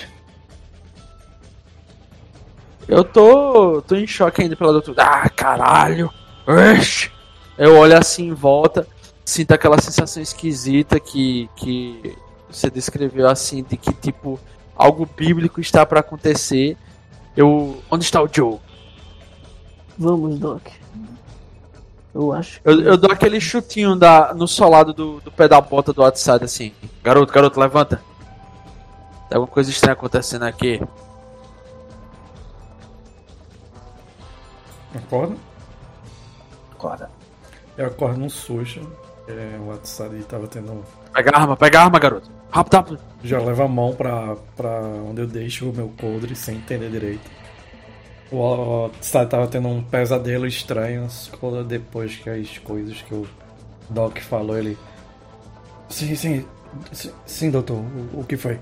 Eu tô, tô em choque ainda pela doutora. Ah, caralho! Oxi! Eu olho assim em volta, sinto aquela sensação esquisita que, que você descreveu assim, de que tipo, algo bíblico está pra acontecer. Eu. Onde está o Joe? Vamos, Doc. Eu acho que Eu, eu dou aquele chutinho da, no solado do, do pé da bota do outside assim. Garoto, garoto, levanta. Tem alguma coisa estranha acontecendo aqui. Acorda? Acorda. Eu acordo num susto. É, o WhatsApp tava tendo. Pega a arma, pega a arma, garoto. Rápido, rápido. Já leva a mão pra, pra onde eu deixo o meu coldre sem entender direito. O WhatsApp tava tendo um pesadelo estranho depois que as coisas que o Doc falou. Ele. Sim, sim. Sim, sim, doutor. O, o que foi?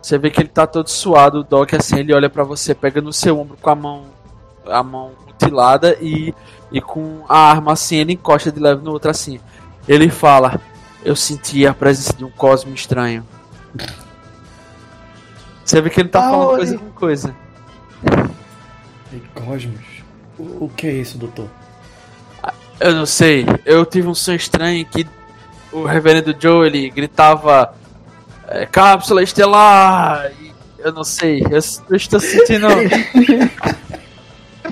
Você vê que ele tá todo suado, o Doc assim, ele olha pra você, pega no seu ombro com a mão a mão mutilada e, e com a arma assim, ele encosta de leve no outro assim. Ele fala: Eu senti a presença de um cosmo estranho. Você vê que ele tá falando Aonde? coisa com coisa. E Cosmos. O, o que é isso, doutor? Eu não sei, eu tive um sonho estranho que o reverendo Joe ele gritava é, cápsula estelar. e eu não sei, eu, eu estou sentindo. *laughs*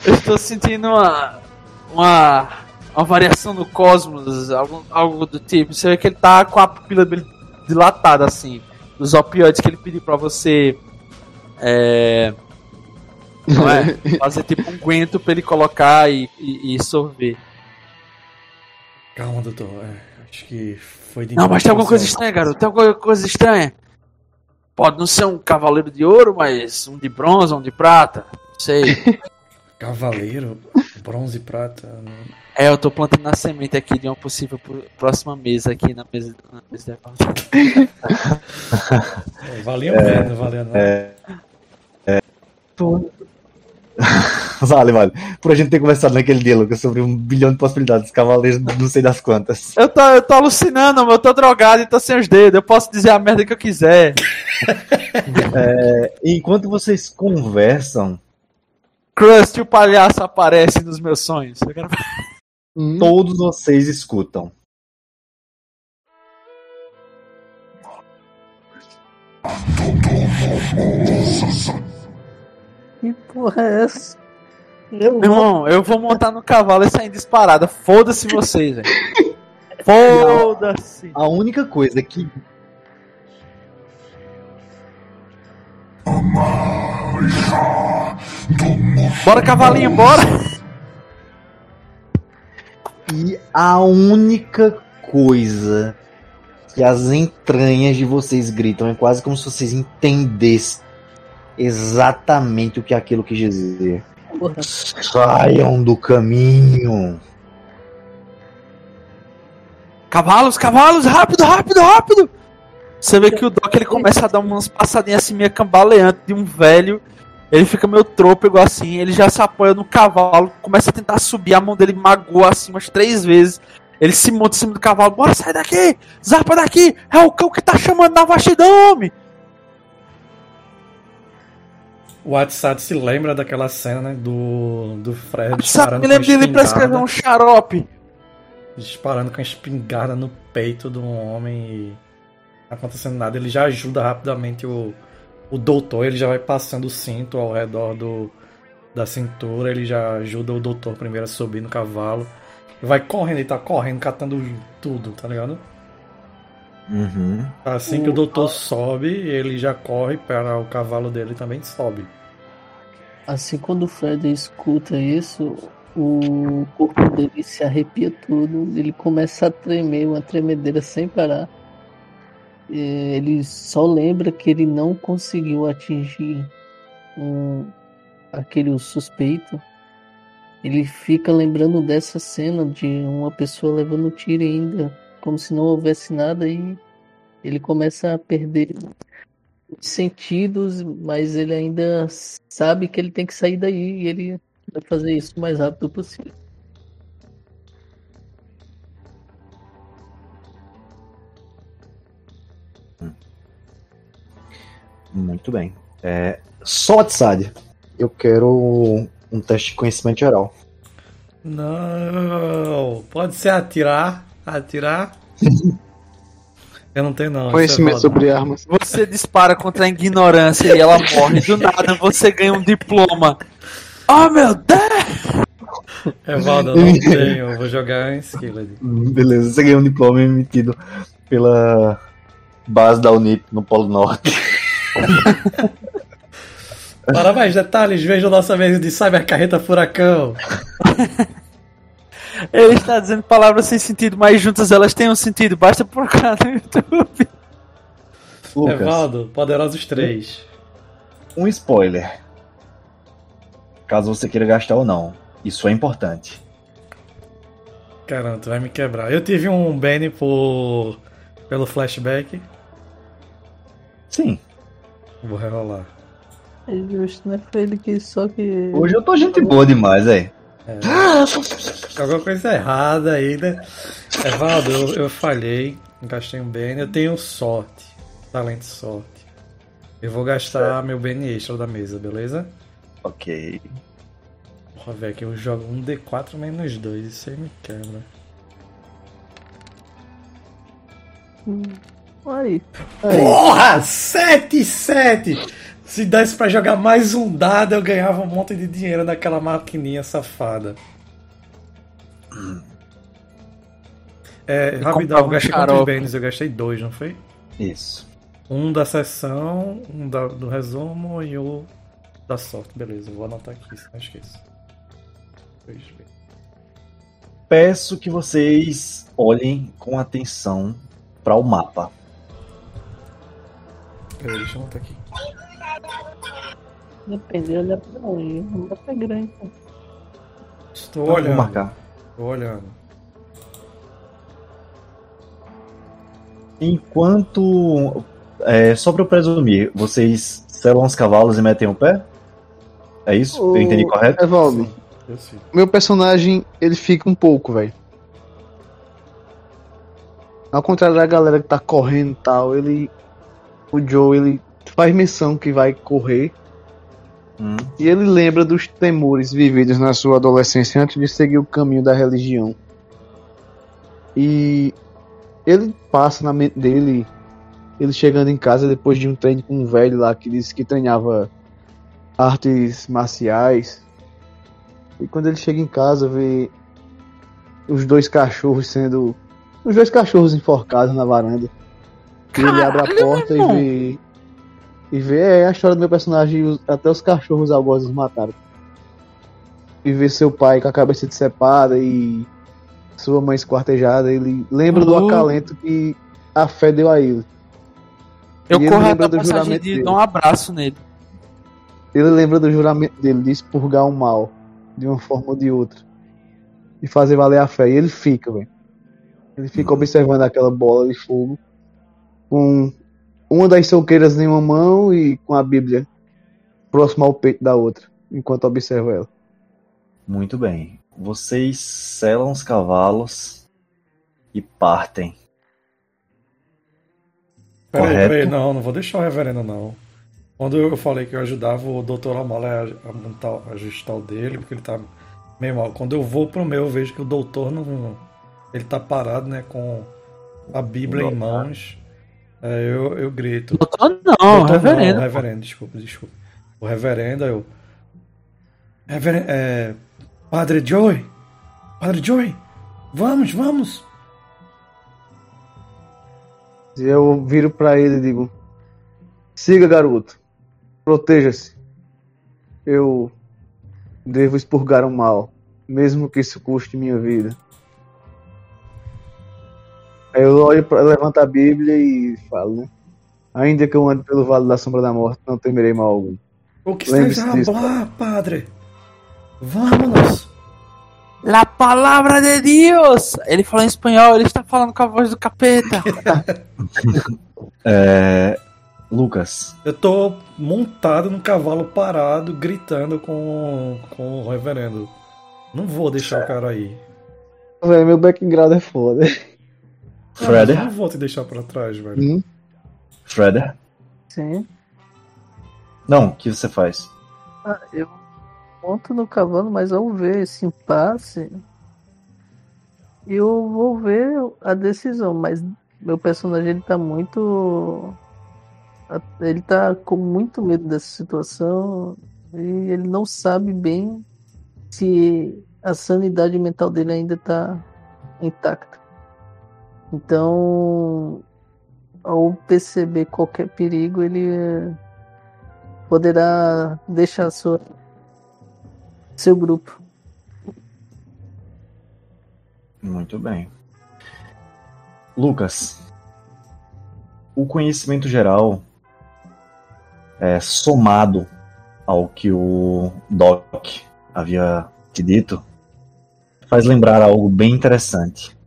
eu estou sentindo uma. uma. uma variação no cosmos, algo, algo do tipo. Você vê que ele tá com a pupila dele dilatada assim. Dos opioides que ele pediu pra você. É. Não é? *laughs* Fazer tipo um guento pra ele colocar e, e, e sorver. Calma, doutor. É, acho que foi de Não, mas tem alguma coisa estranha, garoto. Tem alguma coisa estranha. Pode não ser um cavaleiro de ouro, mas um de bronze, um de prata. Não sei. *laughs* Cavaleiro, bronze e prata. não- é, eu tô plantando a semente aqui de uma possível próxima mesa aqui na mesa. Na mesa da... É, valia a pena, valia não. É. *laughs* Vale, vale. Por a gente ter conversado naquele dia, Lucas, sobre um bilhão de possibilidades, cavaleiros, não sei das quantas. eu, tô, eu tô alucinando, eu tô drogado e tô sem os dedos. Eu posso dizer a merda que eu quiser. *laughs* Enquanto vocês conversam, Crust, o palhaço, aparece nos meus sonhos. Eu quero... *laughs* Todos vocês escutam. Que porra é essa? Eu Meu irmão, eu vou montar no cavalo e sair disparada. Foda-se vocês, velho. *laughs* Foda-se. A única coisa que Bora, cavalinho, bora. E a única coisa que as entranhas de vocês gritam é quase como se vocês entendessem exatamente o que aquilo quis dizer. porra. Saiam do caminho. Cavalos, cavalos, rápido, rápido, rápido. Você vê que o Doc ele começa a dar umas passadinhas assim meio cambaleante de um velho. Ele fica meio trôpego assim, ele já se apoia no cavalo, começa a tentar subir, a mão dele magoa assim umas três vezes. Ele se monta em cima do cavalo, bora sair daqui! Zapa daqui! É o cão que tá chamando na vastidão, homem! O WhatsApp se lembra daquela cena, né? Do, do Fred me com lembro dele pra escrever um xarope. disparando com a espingarda no peito de um homem e não acontecendo nada. Ele já ajuda rapidamente o, o doutor, ele já vai passando o cinto ao redor do, da cintura, ele já ajuda o doutor primeiro a subir no cavalo. Vai correndo, ele tá correndo, catando tudo, tá ligado? Uhum. Assim que o doutor sobe, ele já corre para o cavalo dele e também sobe. Assim, quando o Fred escuta isso, o corpo dele se arrepia tudo, ele começa a tremer, uma tremedeira sem parar. Ele só lembra que ele não conseguiu atingir um, aquele suspeito. Ele fica lembrando dessa cena de uma pessoa levando tiro ainda, como se não houvesse nada, e ele começa a perder sentidos, mas ele ainda sabe que ele tem que sair daí e ele vai fazer isso o mais rápido possível. Muito bem. É, só Atsad. Eu quero um teste de conhecimento geral. Não, pode ser atirar, atirar. *laughs* Eu não tenho não. Conhecimento isso é sobre armas. Você dispara contra a ignorância e ela morre. Do nada você ganha um diploma. Oh meu Deus! Evaldo, eu não *laughs* tenho, eu vou jogar em Skilled. Beleza, você ganhou um diploma emitido pela base da Unip no Polo Norte. Para mais detalhes, veja nosso e-mail de Cyber Carreta Furacão. *laughs* Ele está dizendo palavras sem sentido, mas juntas elas têm um sentido. Basta procurar no YouTube. Lucas, Evaldo, Poderosos 3. um spoiler. Caso você queira gastar ou não. Isso é importante. Caramba, tu vai me quebrar. Eu tive um Benny por... pelo flashback. Sim. Vou rerolar. É justo, né? Foi ele que só que. Hoje eu tô gente boa demais, é. Alguma coisa errada aí, né? Evaldo, eu, eu falhei. Gastei um Benny. Eu tenho sorte. Talento sorte. Eu vou gastar meu Benny extra da mesa, beleza? Ok. Porra, velho, que eu jogo um D4 menos 2. Isso aí me quebra. Aí. Porra! 7 7 Se desse pra jogar mais um dado, eu ganhava um monte de dinheiro naquela maquininha safada. É, rapidão, eu gastei quantos bens? Eu gastei dois, não foi? Isso. Um da sessão, um da- do resumo e o da sorte. Beleza, eu vou anotar aqui, se não esqueço. Dois bens. Peço que vocês olhem com atenção para o mapa. Peraí, deixa eu anotar aqui. Depende, olha pra onde. O mapa é grande. pô. Estou Vou olhando. marcar. Estou olhando. Enquanto. É, só para eu presumir, vocês selam os cavalos e metem o pé? É isso? Ô, Eu entendi correto? Evaldo, meu personagem, ele fica um pouco, velho. Ao contrário da galera que tá correndo e tal, ele. O Joe, ele faz menção que vai correr. Hum, E ele lembra dos temores vividos na sua adolescência antes de seguir o caminho da religião. E ele passa na mente dele, ele chegando em casa depois de um treino com um velho lá que disse que treinava artes marciais. E quando ele chega em casa, vê os dois cachorros sendo. Os dois cachorros enforcados na varanda. E ele abre a porta e vê. E vê é, a história do meu personagem, até os cachorros algozes mataram. E vê seu pai com a cabeça decepada e sua mãe esquartejada. Ele lembra do Uhum. acalento que a fé deu a ele. Eu E corro até a do passagem juramento de dar um abraço nele. Ele lembra do juramento dele de expurgar o mal de uma forma ou de outra. E fazer valer a fé. E ele fica, velho. Ele fica observando aquela bola de fogo com uma das solqueiras em uma mão e com a Bíblia próxima ao peito da outra, enquanto observo ela. Muito bem. Vocês selam os cavalos e partem. Peraí, Correto. peraí, não, não vou deixar o reverendo, não. Quando eu falei que eu ajudava o Dr. Lamala a, a montar, a ajustar o dele, porque ele tá meio mal. Quando eu vou pro meu, eu vejo que o doutor não. Ele tá parado, né, com a Bíblia em mãos. É, eu, eu grito. Doutor não, Doutor reverendo. Não, reverendo, desculpa, desculpa. O reverendo, eu. Reverendo, é, Padre Joey! Padre Joey! Vamos, vamos! E eu viro pra ele e digo: Siga, garoto. Proteja-se. Eu devo expurgar o mal, mesmo que isso custe minha vida. Aí eu olho para levanto a Bíblia e falo, né? Ainda que eu ande pelo vale da sombra da morte, não temerei mal algum. O que Lembre-se está a falar, padre? Vamos! La palavra de Deus! Ele fala em espanhol, ele está falando com a voz do capeta. *laughs* É, Lucas, Eu tô montado num cavalo parado, gritando com, com o reverendo. Não vou deixar o cara aí. Véi, meu background é foda. Não, Freder? eu não vou te deixar pra trás, velho. Hum? Freder? Sim. Não, o que você faz? Ah, eu monto no cavalo, mas ao ver esse impasse, eu vou ver a decisão, mas meu personagem ele tá muito. Ele tá com muito medo dessa situação e ele não sabe bem se a sanidade mental dele ainda tá intacta. Então, ao perceber qualquer perigo, ele eh, poderá deixar sua, seu grupo. Muito bem. Lucas, o conhecimento geral é somado ao que o Doc havia te dito faz lembrar algo bem interessante.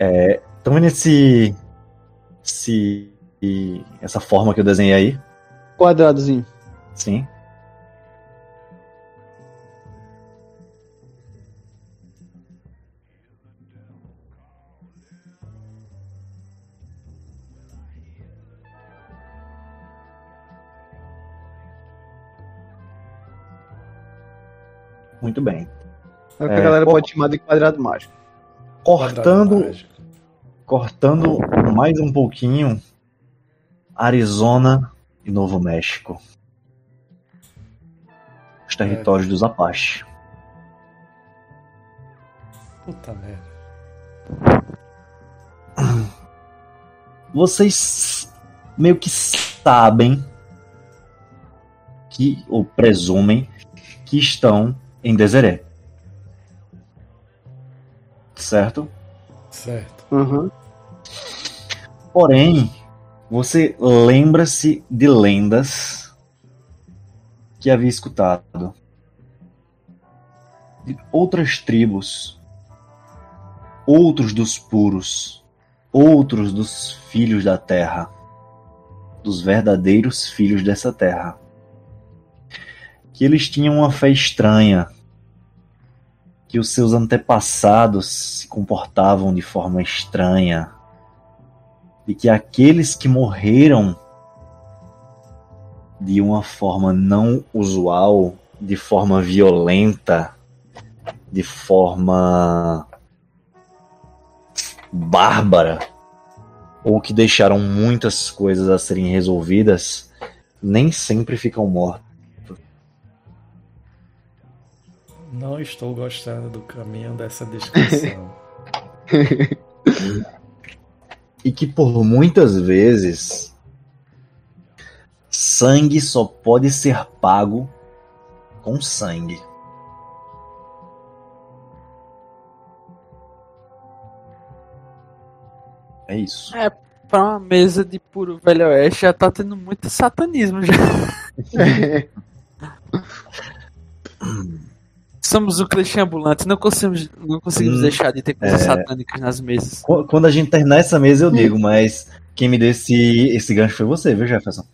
É, então nesse esse, essa forma que eu desenhei aí, Quadradozinho. sim. Muito bem. É que É, a galera pode chamar de quadrado mágico. Cortando, Quadrado mágico. Cortando mais um pouquinho, Arizona e Novo México. Os territórios dos Apache. Puta merda. Vocês meio que sabem que, ou presumem, que estão em Deseret. Certo? Certo. Uhum. Porém, você lembra-se de lendas que havia escutado. De outras tribos, outros dos puros, outros dos filhos da terra, dos verdadeiros filhos dessa terra. Que eles tinham uma fé estranha, que os seus antepassados se comportavam de forma estranha e que aqueles que morreram de uma forma não usual, de forma violenta, de forma bárbara, ou que deixaram muitas coisas a serem resolvidas, nem sempre ficam mortos. Não estou gostando do caminho dessa descrição. *laughs* e que por muitas vezes sangue só pode ser pago com sangue. É isso. pra uma mesa de puro velho oeste já tá tendo muito satanismo já. *laughs* *laughs* somos o clichê ambulante, não conseguimos, não conseguimos Hum, deixar de ter coisas é. satânicas nas mesas. Qu- Quando a gente terminar essa mesa, eu digo, mas quem me deu esse, esse gancho foi você, viu, Jefferson?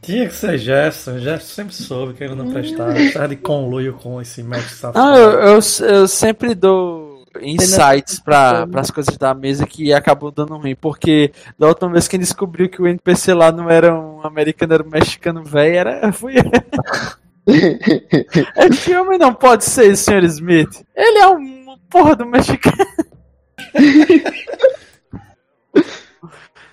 Tinha que ser Jefferson. Jefferson sempre soube que ele não prestava. Precisava de conluio com esse mestre safado. Não, eu, eu, eu sempre dou insights para as coisas da mesa que acabam dando ruim, porque da última vez quem descobriu que o NPC lá não era um americano, era um mexicano velho, era *laughs* foi *laughs* Esse homem não pode ser, Sr. Smith. Ele é um porra do mexicano. *laughs*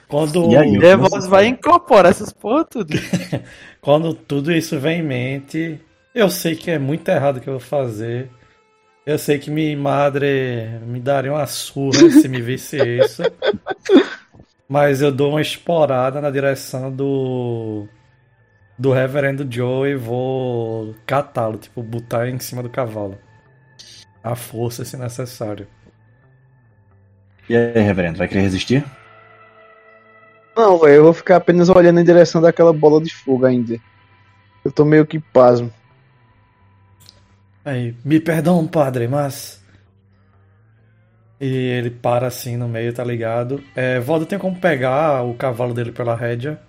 Quando, E aí, voz vai incorporar essas porra tudo. *laughs* quando tudo isso vem em mente, eu sei que é muito errado o que eu vou fazer. Eu sei que minha madre me daria uma surra se me visse isso. Mas eu dou uma esporada na direção do. Do reverendo Joe e vou catá-lo, tipo, botar em cima do cavalo. A força, se necessário. E aí, reverendo, vai querer resistir? Não, velho, eu vou ficar apenas olhando em direção daquela bola de fogo ainda. Eu tô meio que pasmo. Aí, me perdão, padre, mas. E ele para assim no meio, tá ligado? É, Valdo tem como pegar o cavalo dele pela rédea.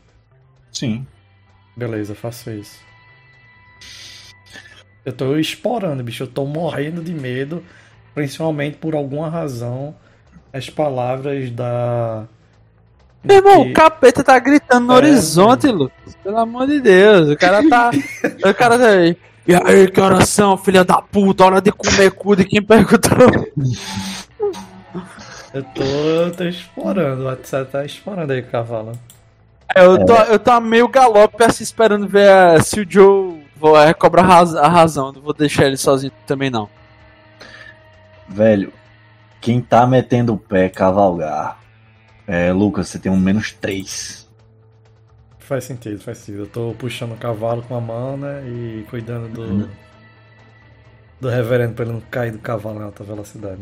Sim. Beleza, faço isso. Eu tô explorando, bicho. Eu tô morrendo de medo. Principalmente por alguma razão. As palavras da. Meu irmão, que- o capeta tá gritando no É, horizonte, Lucas. Pelo amor de Deus. O cara tá. *laughs* o cara tá aí. E aí, que oração, filha da puta, hora de comer cu de quem perguntou. Eu tô, eu tô explorando. Você tá explorando aí o cavalo. É, eu, tô, eu tô meio galope assim, esperando ver eh, se o Joe vai recobrar a raz- a razão. Não vou deixar ele sozinho também, não. Velho, quem tá metendo o pé cavalgar. É, Lucas, você tem um menos 3. Faz sentido, faz sentido. Eu tô puxando o cavalo com a mão, né? E cuidando do. Do reverendo pra ele não cair do cavalo em alta velocidade.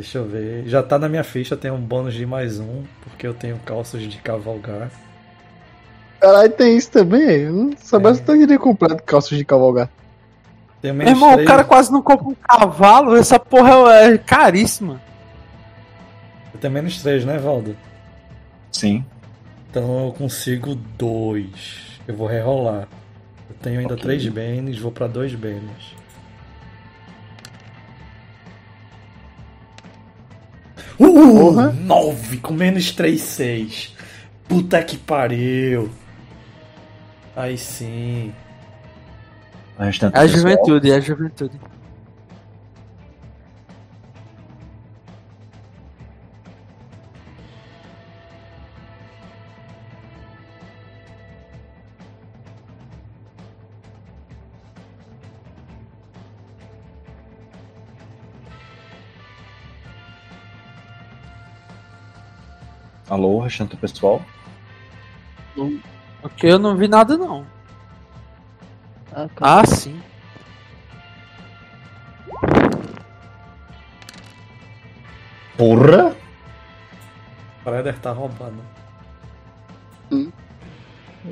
Deixa eu ver. Já tá na minha ficha, tem um bônus de mais um, porque eu tenho calças de cavalgar. Caralho, tem isso também. Eu não soubesse que eu iria comprar calças de cavalgar. Tenho Meu irmão, três. o cara quase não compra um cavalo. Essa porra é caríssima. Eu tenho menos 3, né, Valdo? Sim. Então eu consigo dois. Eu vou rerolar. Eu tenho ainda três bens, vou pra dois bens. Uh, Porra. 9 com menos 3, 6. Puta que pariu. Aí sim. O restante É a juventude, é a juventude. Alô, o restante do pessoal? Ok, eu não vi nada, não. Ah, calma. Ah, sim. Porra! O Raider tá roubando.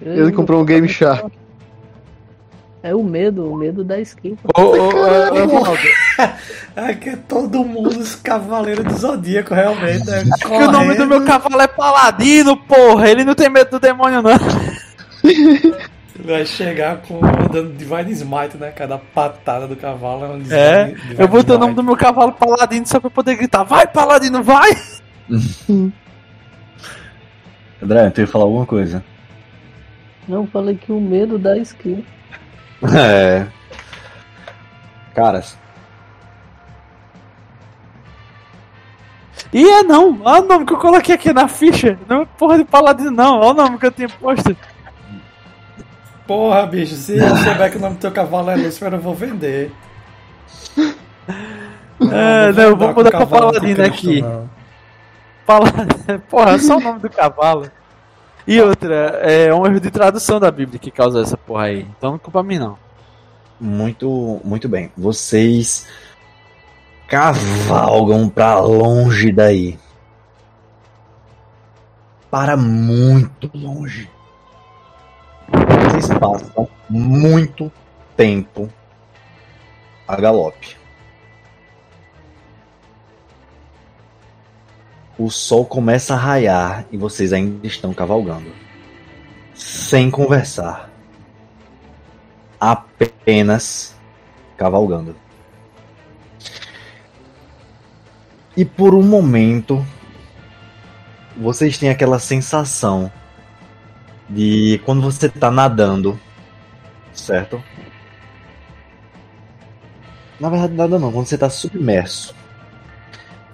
Ele comprou um Game Shark. É o medo, o medo da skin. pô. Ô, ô, ô, ô, Valdo, É que é todo mundo os cavaleiros do Zodíaco, realmente. Né? que o nome do meu cavalo é Paladino, porra. Ele não tem medo do demônio, não. Vai chegar com dando Divine Smite, né? Cada patada do cavalo é um Divine, É, Divine eu botei o nome do meu cavalo Paladino só pra poder gritar: Vai, Paladino, vai! *laughs* André, tu ia falar alguma coisa? Não, falei que o medo da skin. É. Caras, E é não, olha o nome que eu coloquei aqui na ficha. Não é porra de Paladino, não. Olha o nome que eu tinha posto. Porra, bicho, se eu souber que o nome do teu cavalo é Lucifer, *laughs* eu vou vender. É, não, eu vou mudar pra Paladino aqui. não. Paladino. *laughs* Porra, só o nome do cavalo. E outra, é um erro de tradução da Bíblia que causa essa porra aí. Então não culpa mim, não. muito, muito bem. Vocês cavalgam pra longe daí. Para muito longe. Vocês passam muito tempo a galope. O sol começa a raiar e vocês ainda estão cavalgando. Sem conversar. Apenas cavalgando. E por um momento, vocês têm aquela sensação de quando você tá nadando, certo? Na verdade, nada não, quando você tá submerso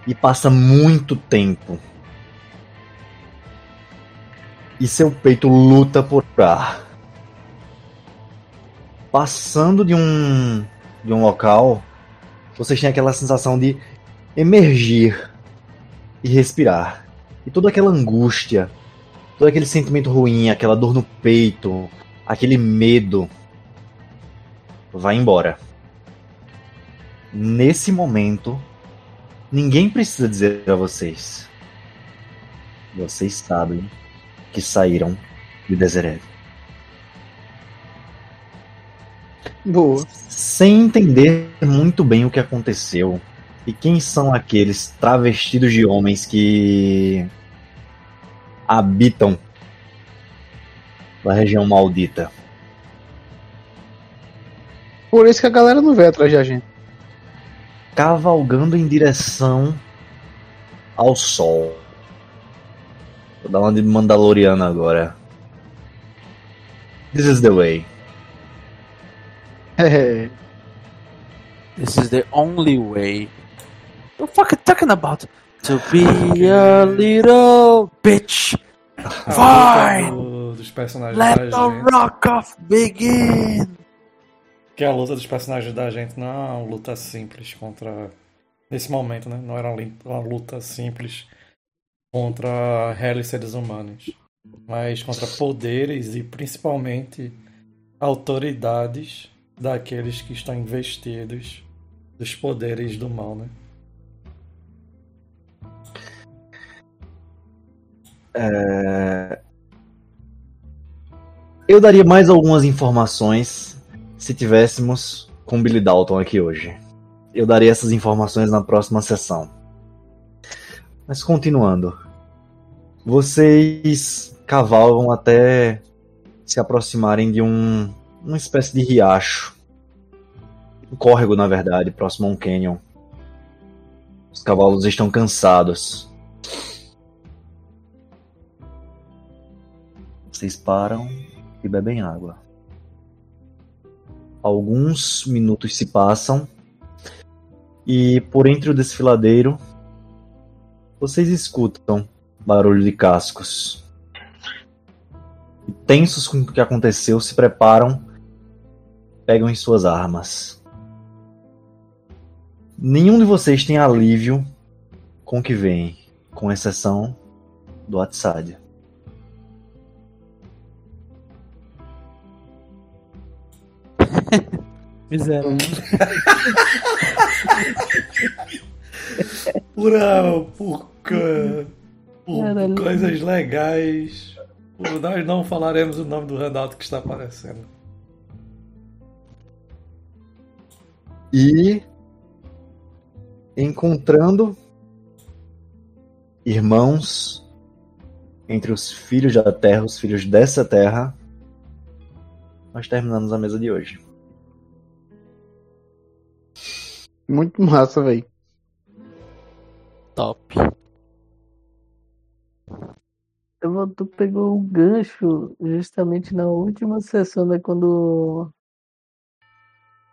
e passa muito tempo e seu peito luta por ar. Passando de um de um local, vocês têm aquela sensação de emergir e respirar. E toda aquela angústia, todo aquele sentimento ruim, aquela dor no peito, aquele medo vai embora. Nesse momento, ninguém precisa dizer a vocês. Vocês sabem que saíram de Deseret. Boa. Sem entender muito bem o que aconteceu e quem são aqueles travestidos de homens que habitam na região maldita. Por isso que a galera não veio atrás da gente. Cavalgando em direção ao sol. Vou dar uma de Mandaloriano agora. This is the way. É. *laughs* This is the only way. What the fuck you talking about? To be a little bitch. A Fine. luta do- dos personagens Let the gente. rock off begin. Que a luta dos personagens da gente não é uma luta simples contra. Nesse momento, né? Não era uma luta simples contra réis seres humanos. Mas contra poderes e principalmente autoridades daqueles que estão investidos dos poderes do mal, né? É, Eu daria mais algumas informações se tivéssemos com Billy Dalton aqui hoje. Eu daria essas informações na próxima sessão. Mas continuando. Vocês cavalgam até se aproximarem de um uma espécie de riacho. Um córrego, na verdade, próximo a um canyon. Os cavalos estão cansados. Vocês param e bebem água. Alguns minutos se passam e por entre o desfiladeiro vocês escutam barulho de cascos. E tensos com o que aconteceu, se preparam, pegam em suas armas. Nenhum de vocês tem alívio com o que vem, com exceção do Atsad. Miséria. *laughs* Por, a- por, ca- por Caralho. coisas legais. por- Nós não falaremos o nome do Renato que está aparecendo. E encontrando irmãos entre os filhos da terra, os filhos dessa terra, nós terminamos a mesa de hoje. Muito massa, velho. Top. Eu- Tu pegou o gancho justamente na última sessão, né? Quando.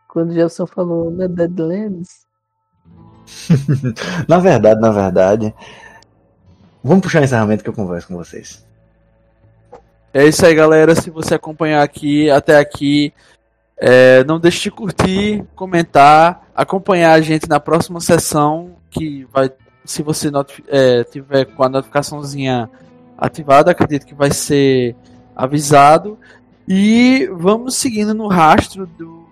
Quando o Jefferson falou, né? Deadlands. *laughs* na verdade, na verdade, vamos puxar o encerramento que eu converso com vocês. É isso aí, galera. Se você acompanhar aqui até aqui, é, não deixe de curtir, comentar, acompanhar a gente na próxima sessão, que vai, se você é, tiver com a notificaçãozinha ativada, acredito que vai ser avisado. E vamos seguindo no rastro do,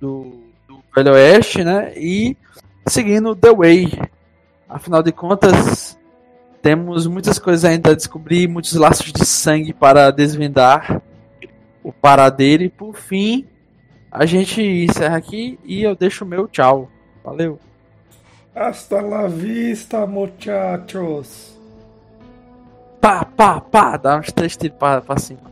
do, do Velho Oeste, né? E seguindo The Way. Afinal de contas, temos muitas coisas ainda a descobrir, muitos laços de sangue para desvendar o paradeiro e por fim a gente encerra aqui e eu deixo o meu tchau. Valeu. Hasta la vista, muchachos. Pá, pá, pá. Dá uns três tiros pra, pra cima.